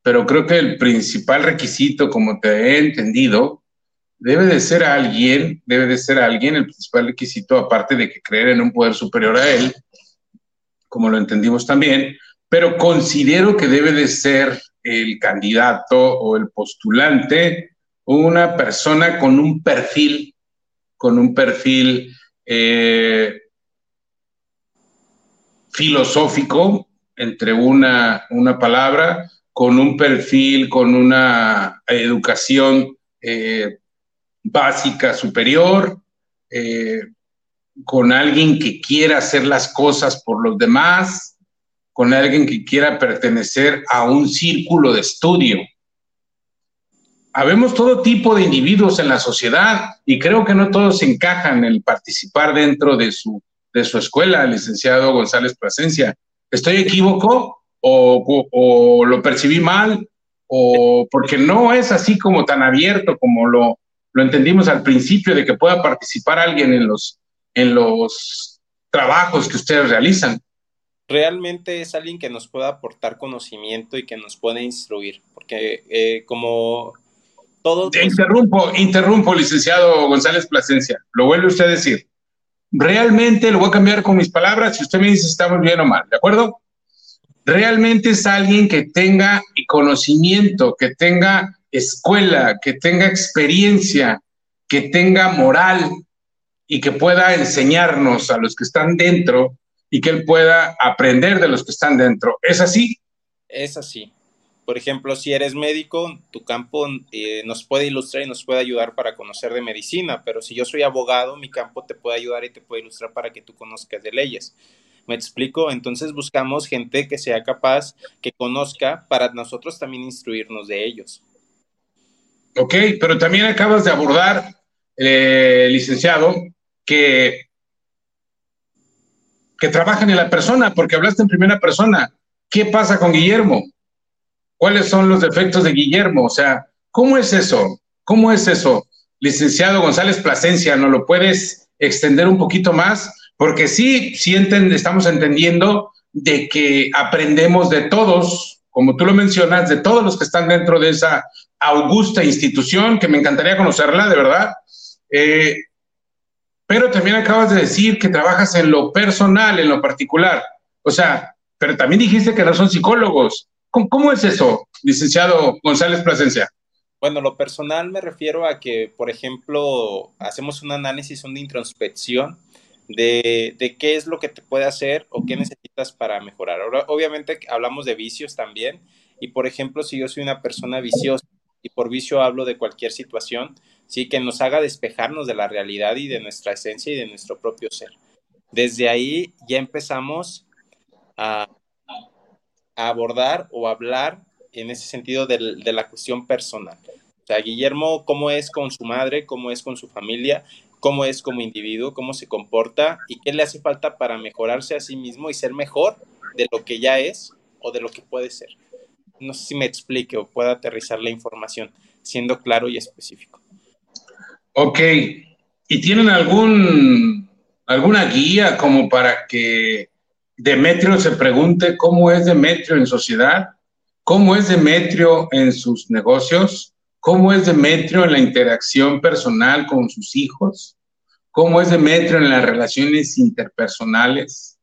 pero creo que el principal requisito, como te he entendido, debe de ser alguien, debe de ser alguien, el principal requisito, aparte de que creer en un poder superior a él, como lo entendimos también, pero considero que debe de ser el candidato o el postulante una persona con un perfil, con un perfil eh, filosófico, entre una, una palabra, con un perfil, con una educación eh, básica superior, eh, con alguien que quiera hacer las cosas por los demás, con alguien que quiera pertenecer a un círculo de estudio. Habemos todo tipo de individuos en la sociedad y creo que no todos encajan en participar dentro de su, de su escuela, licenciado González Plasencia. ¿Estoy equívoco? o, lo percibí mal, o porque no es así como tan abierto como lo, lo entendimos al principio de que pueda participar alguien en los, en los trabajos que ustedes realizan. Realmente es alguien que nos pueda aportar conocimiento y que nos puede instruir, porque eh, como todo... Interrumpo, interrumpo, licenciado González Plasencia, lo vuelve usted a decir. Realmente lo voy a cambiar con mis palabras si usted me dice si estamos bien o mal, ¿de acuerdo? realmente es alguien que tenga conocimiento, que tenga escuela, que tenga experiencia, que tenga moral y que pueda enseñarnos a los que están dentro y que él pueda aprender de los que están dentro. ¿Es así? Es así. Por ejemplo, si eres médico, tu campo eh, nos puede ilustrar y nos puede ayudar para conocer de medicina, pero si yo soy abogado, mi campo te puede ayudar y te puede ilustrar para que tú conozcas de leyes. ¿Me explico? Entonces buscamos gente que sea capaz, que conozca, para nosotros también instruirnos de ellos. Ok, pero también acabas de abordar, eh, licenciado, que, que trabajan en la persona, porque hablaste en primera persona. ¿Qué pasa con Guillermo? ¿Cuáles son los defectos de Guillermo? O sea, ¿cómo es eso? ¿Cómo es eso? Licenciado González Plasencia, ¿no lo puedes extender un poquito más? Porque sí, sí estamos entendiendo de que aprendemos de todos, como tú lo mencionas, de todos los que están dentro de esa augusta institución, que me encantaría conocerla, de verdad. Eh, pero también acabas de decir que trabajas en lo personal, en lo particular. O sea, pero también dijiste que no son psicólogos. ¿Cómo, cómo es eso, licenciado González Plasencia? Bueno, lo personal me refiero a que, por ejemplo, hacemos un análisis, una introspección de, qué es lo que te puede hacer o qué necesitas para mejorar. Ahora, obviamente hablamos de vicios también y, por ejemplo, si yo soy una persona viciosa y por vicio hablo de cualquier situación, sí, que nos haga despejarnos de la realidad y de nuestra esencia y de nuestro propio ser. Desde ahí ya empezamos a, abordar o hablar en ese sentido de, de la cuestión personal. O sea, Guillermo, cómo es con su madre, cómo es con su familia, cómo es como individuo, cómo se comporta y qué le hace falta para mejorarse a sí mismo y ser mejor de lo que ya es o de lo que puede ser. No sé si me explique o pueda aterrizar la información siendo claro y específico. Ok. ¿Y tienen algún, alguna guía como para que Demetrio se pregunte cómo es Demetrio en sociedad? ¿Cómo es Demetrio en sus negocios? ¿Cómo es Demetrio en la interacción personal con sus hijos? cómo es Demetrio en las relaciones interpersonales,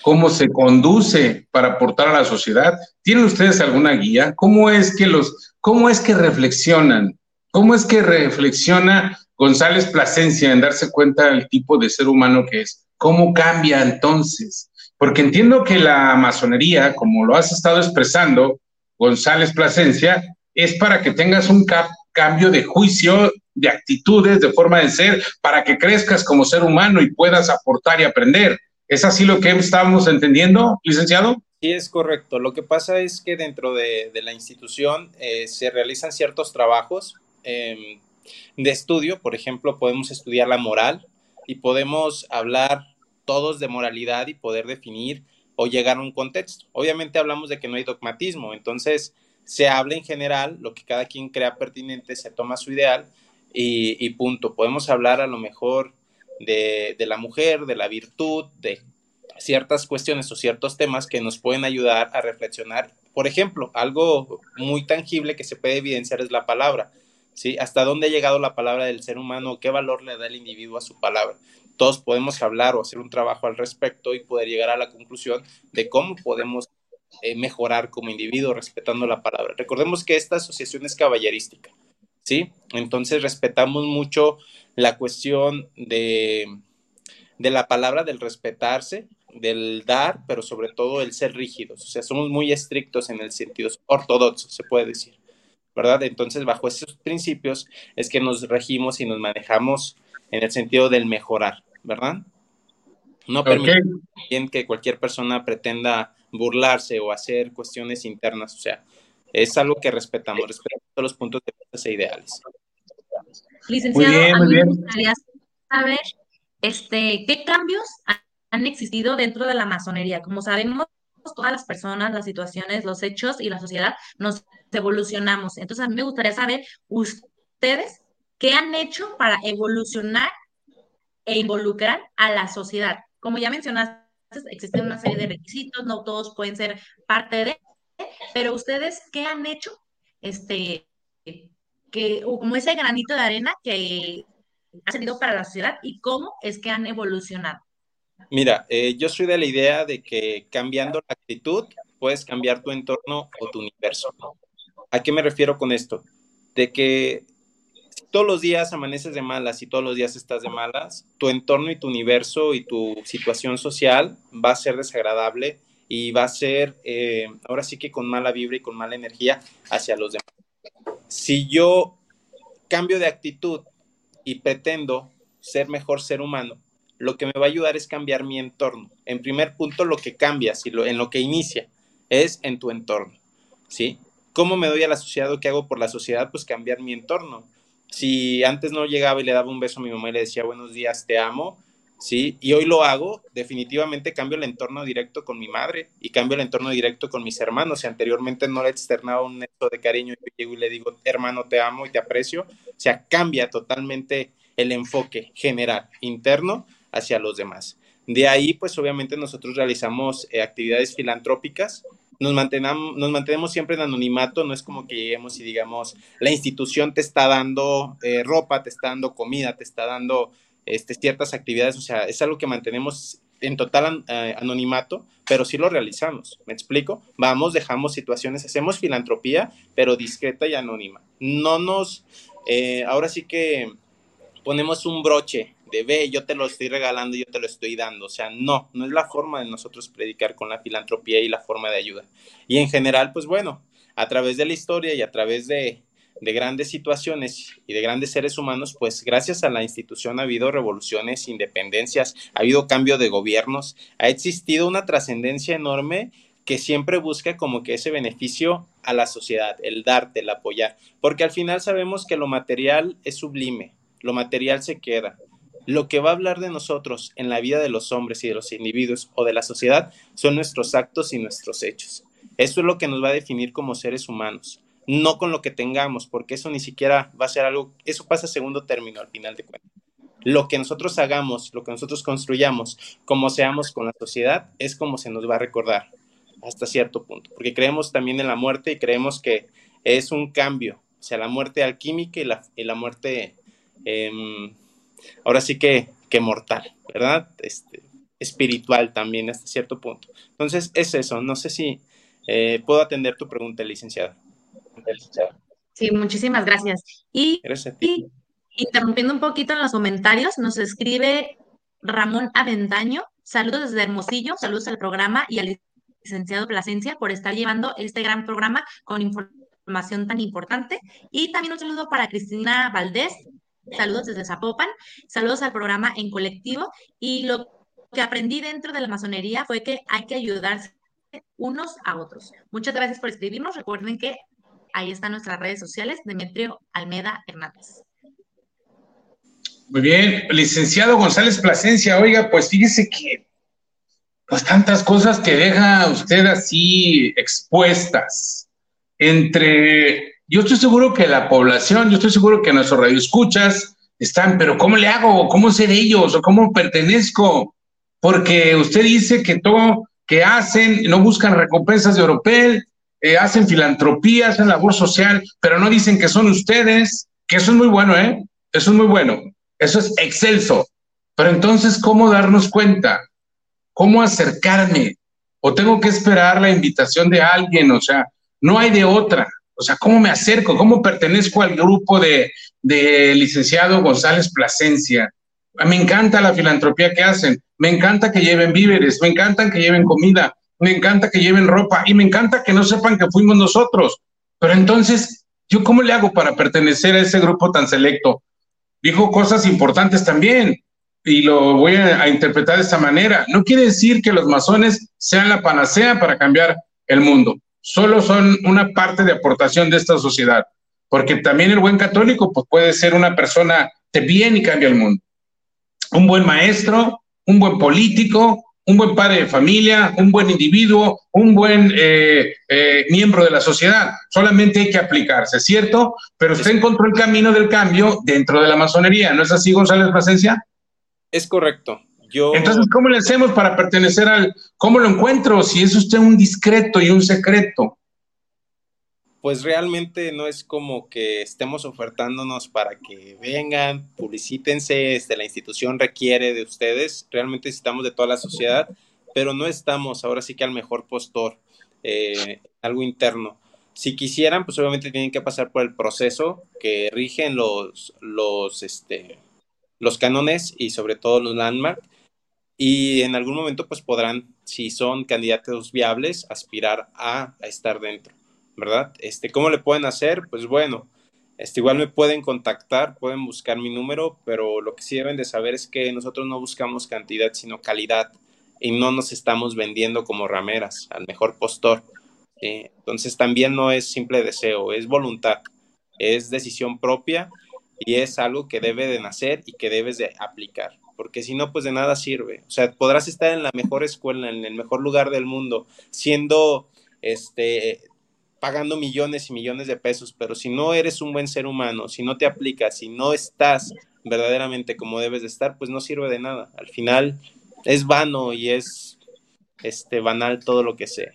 cómo se conduce para aportar a la sociedad. ¿Tienen ustedes alguna guía? ¿Cómo es que los, cómo es que reflexionan? ¿Cómo es que reflexiona González Plasencia en darse cuenta del tipo de ser humano que es? ¿Cómo cambia entonces? Porque entiendo que la masonería, como lo has estado expresando, González Plasencia, es para que tengas un cambio de juicio, de actitudes, de forma de ser, para que crezcas como ser humano y puedas aportar y aprender. ¿Es así lo que estamos entendiendo, licenciado? Sí, es correcto. Lo que pasa es que dentro de, la institución eh, se realizan ciertos trabajos em, de estudio. Por ejemplo, podemos estudiar la moral y podemos hablar todos de moralidad y poder definir o llegar a un contexto. Obviamente hablamos de que no hay dogmatismo, entonces se habla en general, lo que cada quien crea pertinente, se toma su ideal y, punto. Podemos hablar a lo mejor de, de, la mujer, de la virtud, de ciertas cuestiones o ciertos temas que nos pueden ayudar a reflexionar. Por ejemplo, algo muy tangible que se puede evidenciar es la palabra. ¿sí? ¿Hasta dónde ha llegado la palabra del ser humano? ¿Qué valor le da el individuo a su palabra? Todos podemos hablar o hacer un trabajo al respecto y poder llegar a la conclusión de cómo podemos eh, mejorar como individuo respetando la palabra. Recordemos que esta asociación es caballerística, ¿sí? Entonces respetamos mucho la cuestión de, de la palabra, del respetarse, del dar, pero sobre todo el ser rígidos. O sea, somos muy estrictos en el sentido ortodoxo, se puede decir, ¿verdad? Entonces, bajo esos principios es que nos regimos y nos manejamos en el sentido del mejorar. ¿Verdad? No permite que cualquier persona pretenda burlarse o hacer cuestiones internas, o sea, es algo que respetamos, respetamos todos los puntos de vista e ideales. Licenciado, muy bien, muy bien. me gustaría saber este, qué cambios han existido dentro de la masonería. Como sabemos, todas las personas, las situaciones, los hechos y la sociedad nos evolucionamos. Entonces, a mí me gustaría saber ustedes qué han hecho para evolucionar e involucrar a la sociedad. Como ya mencionaste, existen una serie de requisitos, no todos pueden ser parte de, pero ustedes, ¿qué han hecho? Este, que, como ese granito de arena que ha servido para la sociedad y cómo es que han evolucionado. Mira, eh, yo soy de la idea de que cambiando la actitud puedes cambiar tu entorno o tu universo. ¿A qué me refiero con esto? De que todos los días amaneces de malas y todos los días estás de malas, tu entorno y tu universo y tu situación social va a ser desagradable y va a ser, eh, ahora sí que con mala vibra y con mala energía hacia los demás. Si yo cambio de actitud y pretendo ser mejor ser humano, lo que me va a ayudar es cambiar mi entorno. En primer punto, lo que cambia, si lo, en lo que inicia, es en tu entorno, ¿sí? ¿Cómo me doy a la sociedad o qué hago por la sociedad? Pues cambiar mi entorno si antes no llegaba y le daba un beso a mi mamá y le decía buenos días, te amo, ¿sí? Y hoy lo hago, definitivamente cambio el entorno directo con mi madre y cambio el entorno directo con mis hermanos. Si anteriormente no le externaba un neto de cariño, y le digo, hermano, te amo y te aprecio. O sea, cambia totalmente el enfoque general, interno, hacia los demás. De ahí, pues obviamente nosotros realizamos eh, actividades filantrópicas, nos, mantenamos, nos mantenemos siempre en anonimato, no es como que lleguemos y digamos, la institución te está dando eh, ropa, te está dando comida, te está dando este, ciertas actividades, o sea, es algo que mantenemos en total eh, anonimato, pero sí lo realizamos, ¿me explico? Vamos, dejamos situaciones, hacemos filantropía, pero discreta y anónima. No nos, eh, ahora sí que ponemos un broche de ve, yo te lo estoy regalando, yo te lo estoy dando. O sea, no, no es la forma de nosotros predicar con la filantropía y la forma de ayuda. Y en general, pues bueno, a través de la historia y a través de, de grandes situaciones y de grandes seres humanos, pues gracias a la institución ha habido revoluciones, independencias, ha habido cambio de gobiernos, ha existido una trascendencia enorme que siempre busca como que ese beneficio a la sociedad, el darte, el apoyar, porque al final sabemos que lo material es sublime, lo material se queda, lo que va a hablar de nosotros en la vida de los hombres y de los individuos o de la sociedad son nuestros actos y nuestros hechos. Eso es lo que nos va a definir como seres humanos, no con lo que tengamos, porque eso ni siquiera va a ser algo, eso pasa a segundo término al final de cuentas. Lo que nosotros hagamos, lo que nosotros construyamos, como seamos con la sociedad, es como se nos va a recordar hasta cierto punto, porque creemos también en la muerte y creemos que es un cambio, o sea, la muerte alquímica y la, y la muerte... Em, ahora sí que que mortal, ¿verdad? Este, espiritual también hasta cierto punto. Entonces, es eso. No sé si eh, puedo atender tu pregunta, licenciada. Sí, muchísimas gracias. Y, y, interrumpiendo un poquito en los comentarios, nos escribe Ramón Avendaño. Saludos desde Hermosillo, saludos al programa y al licenciado Plasencia por estar llevando este gran programa con información tan importante. Y también un saludo para Cristina Valdés. Saludos desde Zapopan. Saludos al programa en colectivo. Y lo que aprendí dentro de la masonería fue que hay que ayudarse unos a otros. Muchas gracias por escribirnos. Recuerden que ahí están nuestras redes sociales, Demetrio Almeda Hernández. Muy bien, licenciado González Plasencia, oiga, pues fíjese que pues tantas cosas que deja usted así expuestas entre, yo estoy seguro que la población, yo estoy seguro que nuestros radioescuchas están, pero ¿cómo le hago? ¿Cómo de ellos? ¿O cómo pertenezco? Porque usted dice que todo que hacen, no buscan recompensas de Europel, eh, hacen filantropía, hacen labor social, pero no dicen que son ustedes, que eso es muy bueno, ¿eh? Eso es muy bueno, eso es excelso. Pero entonces, ¿cómo darnos cuenta? ¿Cómo acercarme? ¿O tengo que esperar la invitación de alguien? O sea, no hay de otra. O sea, ¿cómo me acerco? ¿Cómo pertenezco al grupo de, de licenciado González Plasencia? Me encanta la filantropía que hacen, me encanta que lleven víveres, me encanta que lleven comida, me encanta que lleven ropa y me encanta que no sepan que fuimos nosotros. Pero entonces, ¿yo cómo le hago para pertenecer a ese grupo tan selecto? Dijo cosas importantes también y lo voy a, a interpretar de esta manera. No quiere decir que los masones sean la panacea para cambiar el mundo. Solo son una parte de aportación de esta sociedad. Porque también el buen católico pues, puede ser una persona de bien y cambia el mundo. Un buen maestro, un buen político, un buen padre de familia, un buen individuo, un buen eh, eh, miembro de la sociedad. Solamente hay que aplicarse, ¿cierto? Pero usted encontró el camino del cambio dentro de la masonería, ¿no es así, González Plasencia? Es correcto. Yo... Entonces, ¿cómo le hacemos para pertenecer al... ¿Cómo lo encuentro si es usted un discreto y un secreto? pues realmente no es como que estemos ofertándonos para que vengan, publicítense, este, la institución requiere de ustedes, realmente necesitamos de toda la sociedad, pero no estamos ahora sí que al mejor postor, eh, algo interno. Si quisieran, pues obviamente tienen que pasar por el proceso que rigen los, los, este, los cánones y sobre todo los landmark, y en algún momento pues podrán, si son candidatos viables, aspirar a estar dentro. ¿verdad? Este, ¿Cómo le pueden hacer? Pues bueno, este, igual me pueden contactar, pueden buscar mi número, pero lo que sí deben de saber es que nosotros no buscamos cantidad, sino calidad, y no nos estamos vendiendo como rameras al mejor postor. Entonces también no es simple deseo, es voluntad, es decisión propia y es algo que debe de nacer y que debes de aplicar, porque si no, pues de nada sirve. O sea, podrás estar en la mejor escuela, en el mejor lugar del mundo, siendo este pagando millones y millones de pesos, pero si no eres un buen ser humano, si no te aplicas, si no estás verdaderamente como debes de estar, pues no sirve de nada. Al final es vano y es este banal todo lo que se,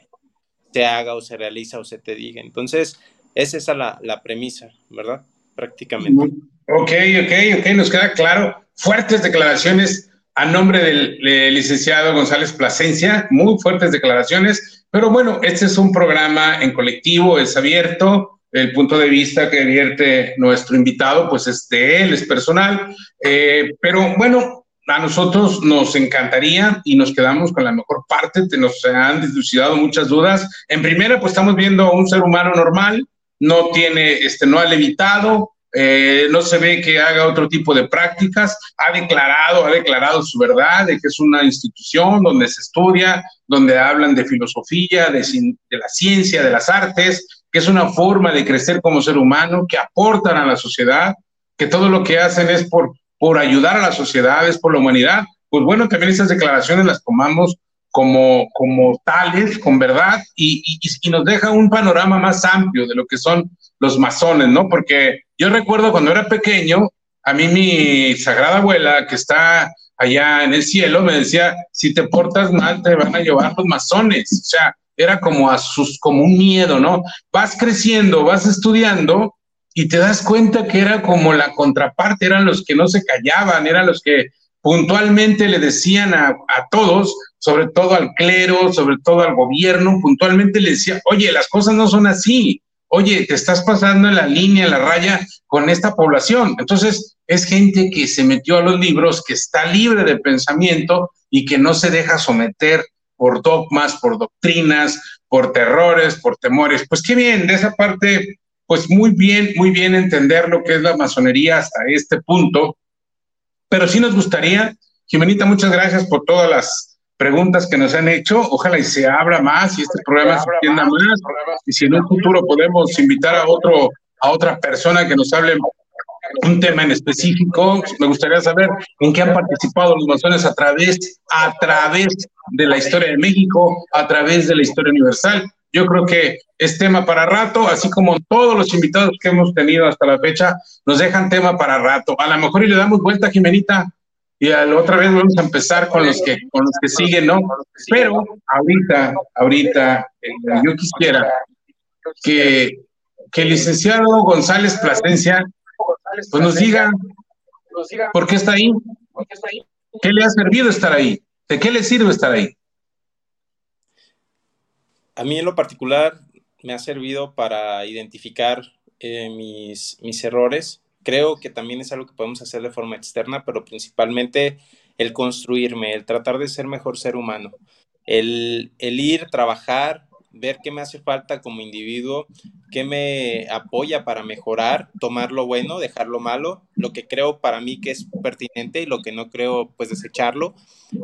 se haga o se realiza o se te diga. Entonces, es esa la, la premisa, ¿verdad? Prácticamente. Ok, ok, ok, nos queda claro. Fuertes declaraciones a nombre del licenciado González Plasencia, muy fuertes declaraciones pero bueno, este es un programa en colectivo, es abierto. El punto de vista que vierte nuestro invitado, pues es de él, es personal. Eh, pero bueno, a nosotros nos encantaría y nos quedamos con la mejor parte. Te nos han dilucidado muchas dudas. En primera, pues estamos viendo a un ser humano normal, no tiene, este, no ha levitado, eh, no se ve que haga otro tipo de prácticas, ha declarado, ha declarado su verdad de que es una institución donde se estudia, donde hablan de filosofía, de, la ciencia, de las artes, que es una forma de crecer como ser humano, que aportan a la sociedad, que todo lo que hacen es por, por ayudar a la sociedad, es por la humanidad. Pues bueno, también esas declaraciones las tomamos como, como tales, con verdad, y, y, nos deja un panorama más amplio de lo que son los masones, ¿no? Porque yo recuerdo cuando era pequeño, a mí mi sagrada abuela, que está allá en el cielo, me decía, si te portas mal, te van a llevar los masones. O sea, era como, a sus, como un miedo, ¿no? Vas creciendo, vas estudiando y te das cuenta que era como la contraparte, eran los que no se callaban, eran los que puntualmente le decían a, a, todos, sobre todo al clero, sobre todo al gobierno, puntualmente le decía, oye, las cosas no son así, oye, te estás pasando en la línea, en la raya con esta población. Entonces, es gente que se metió a los libros, que está libre de pensamiento y que no se deja someter por dogmas, por doctrinas, por terrores, por temores. Pues qué bien, de esa parte, pues muy bien, muy bien entender lo que es la masonería hasta este punto pero sí nos gustaría, Jimenita, muchas gracias por todas las preguntas que nos han hecho. Ojalá y se abra más y este programa se extienda más. Y si en un futuro podemos invitar a otro, a otra persona que nos hable un tema en específico, me gustaría saber en qué han participado los masones a través, a través de la historia de México, a través de la historia universal. Yo creo que es tema para rato, así como todos los invitados que hemos tenido hasta la fecha nos dejan tema para rato. A lo mejor y le damos vuelta, Jimenita, y a la otra vez vamos a empezar con los que con los que siguen, ¿no? Pero ahorita, ahorita, eh, yo quisiera que, el licenciado González Plasencia pues nos diga por qué está ahí, qué le ha servido estar ahí, de qué le sirve estar ahí a mí en lo particular me ha servido para identificar eh, mis, mis errores. Creo que también es algo que podemos hacer de forma externa, pero principalmente el construirme, el tratar de ser mejor ser humano, el, el ir, trabajar, ver qué me hace falta como individuo, qué me apoya para mejorar, tomar lo bueno, dejar lo malo, lo que creo para mí que es pertinente y lo que no creo, pues desecharlo,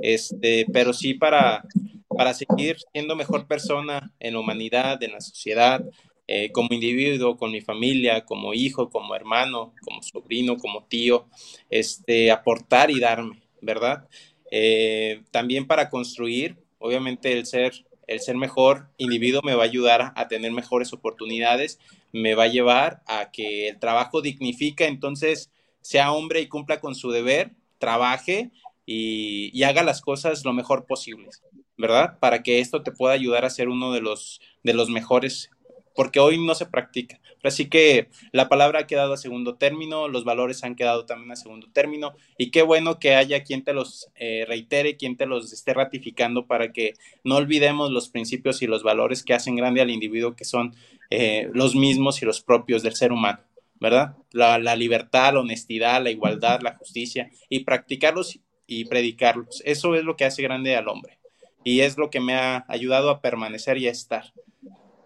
este, pero sí para, para seguir siendo mejor persona en la humanidad, en la sociedad, eh, como individuo, con mi familia, como hijo, como hermano, como sobrino, como tío, este, aportar y darme, ¿verdad? Eh, también para construir, obviamente el ser el ser mejor individuo me va a ayudar a, tener mejores oportunidades, me va a llevar a que el trabajo dignifique, entonces sea hombre y cumpla con su deber, trabaje y, haga las cosas lo mejor posible, ¿verdad? Para que esto te pueda ayudar a ser uno de los, de los mejores porque hoy no se practica. Así que la palabra ha quedado a segundo término, los valores han quedado también a segundo término, y qué bueno que haya quien te los eh, reitere, quien te los esté ratificando para que no olvidemos los principios y los valores que hacen grande al individuo, que son eh, los mismos y los propios del ser humano. ¿Verdad? La, la libertad, la honestidad, la igualdad, la justicia, y practicarlos y predicarlos. Eso es lo que hace grande al hombre. Y es lo que me ha ayudado a permanecer y a estar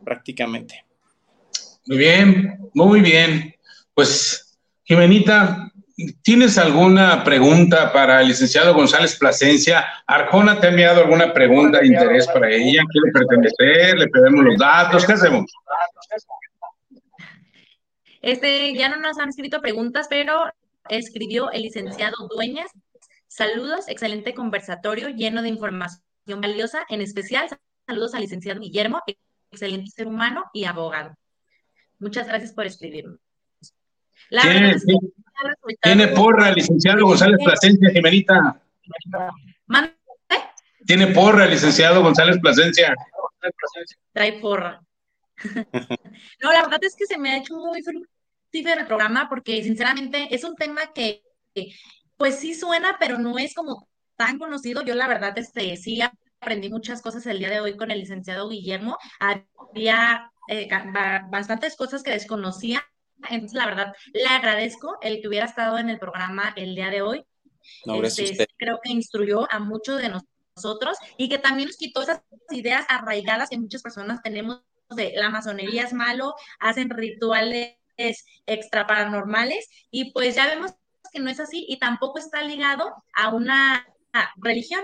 prácticamente. Muy bien, muy bien. Pues, Jimenita, ¿tienes alguna pregunta para el licenciado González Plasencia? Arjona te ha enviado alguna pregunta de interés para ella, quiere pertenecer, le pedimos los datos, ¿qué hacemos? Este, ya no nos han escrito preguntas, pero escribió el licenciado Dueñas. Saludos, excelente conversatorio lleno de información valiosa, en especial saludos al licenciado Guillermo, excelente ser humano y abogado. Muchas gracias por escribirme. ¿Tiene, porra licenciado González Plasencia, Jimenita? ¿Tiene porra licenciado González Plasencia? Trae porra. <laughs> no, la verdad es que se me ha hecho muy fructífero el programa porque sinceramente es un tema que, pues sí suena, pero no es como tan conocido. Yo la verdad este, sí aprendí muchas cosas el día de hoy con el licenciado Guillermo. Había eh, bastantes cosas que desconocía. Entonces, la verdad, le agradezco el que hubiera estado en el programa el día de hoy. Este, creo que instruyó a muchos de nosotros y que también nos quitó esas ideas arraigadas que muchas personas tenemos de la masonería es malo, hacen rituales extra paranormales y pues ya vemos que no es así y tampoco está ligado a una religión.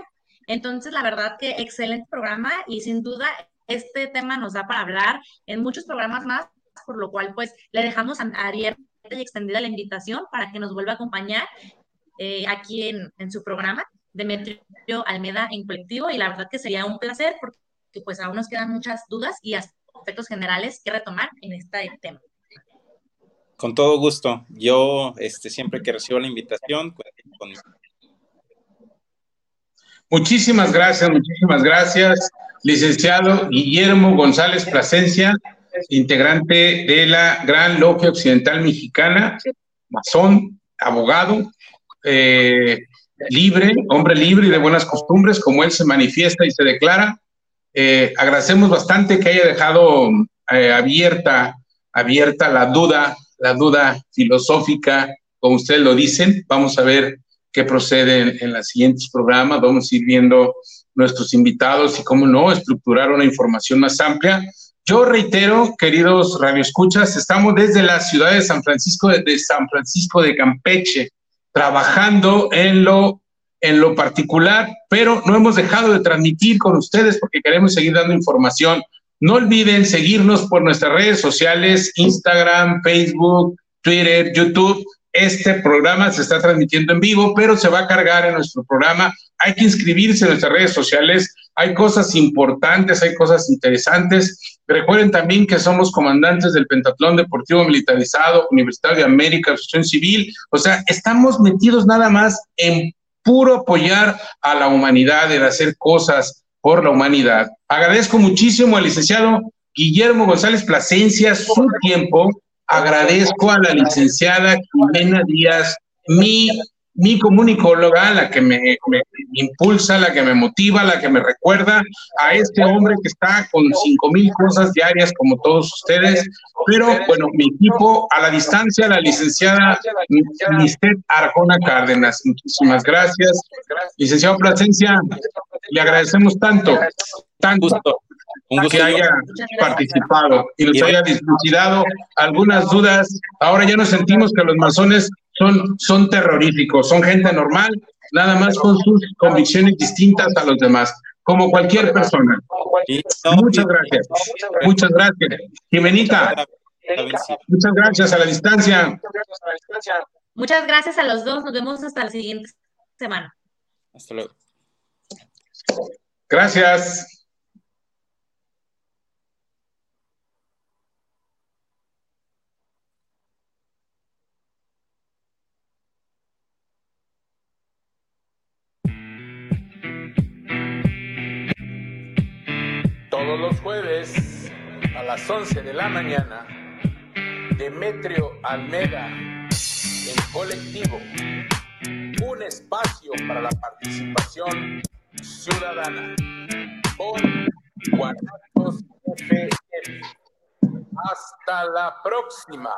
Entonces, la verdad que excelente programa y sin duda este tema nos da para hablar en muchos programas más, por lo cual pues le dejamos abierta y extendida la invitación para que nos vuelva a acompañar eh, aquí en, su programa, Demetrio Almeda en colectivo, y la verdad que sería un placer porque pues aún nos quedan muchas dudas y aspectos generales que retomar en este tema. Con todo gusto. Yo este, siempre que recibo la invitación, con... Muchísimas gracias, muchísimas gracias licenciado Guillermo González Plasencia, integrante de la Gran Logia Occidental Mexicana, masón, abogado. Eh, libre, hombre libre y de buenas costumbres, como él se manifiesta y se declara. Eh, agradecemos bastante que haya dejado eh, abierta, abierta la duda, la duda filosófica, como ustedes lo dicen. Vamos a ver qué procede en, en los siguientes programas. Vamos a ir viendo nuestros invitados y cómo no estructurar una información más amplia. Yo reitero, queridos radioescuchas, estamos desde la ciudad de San Francisco, de San Francisco de Campeche, trabajando en lo, en lo particular, pero no hemos dejado de transmitir con ustedes porque queremos seguir dando información. No olviden seguirnos por nuestras redes sociales, Instagram, Facebook, Twitter, YouTube. Este programa se está transmitiendo en vivo, pero se va a cargar en nuestro programa. Hay que inscribirse en nuestras redes sociales. Hay cosas importantes, hay cosas interesantes. Recuerden también que somos comandantes del Pentatlón Deportivo Militarizado, Universidad de América, Asociación Civil. O sea, estamos metidos nada más en puro apoyar a la humanidad, en hacer cosas por la humanidad. Agradezco muchísimo al licenciado Guillermo González Plasencia su tiempo. Agradezco a la licenciada Jimena Díaz, mi mi comunicóloga, la que me, impulsa, la que me motiva, la que me recuerda a este hombre que está con cinco mil cosas diarias como todos ustedes, pero bueno, mi equipo a la distancia, la licenciada Listet Arjona Cárdenas. Muchísimas gracias. Licenciado Plasencia, le agradecemos tanto, tanto que haya participado y nos haya dilucidado algunas dudas. Ahora ya nos sentimos que los masones son, son terroríficos, son gente normal, nada más con sus convicciones distintas a los demás, como cualquier persona. Muchas gracias. Muchas gracias. Jimenita, muchas gracias a la distancia. Muchas gracias a los dos. Nos vemos hasta la siguiente semana. Hasta luego. Gracias. Todos los jueves a las 11 de la mañana, Demetrio Almeda, en colectivo, un espacio para la participación ciudadana por Guanatos FM. Hasta la próxima.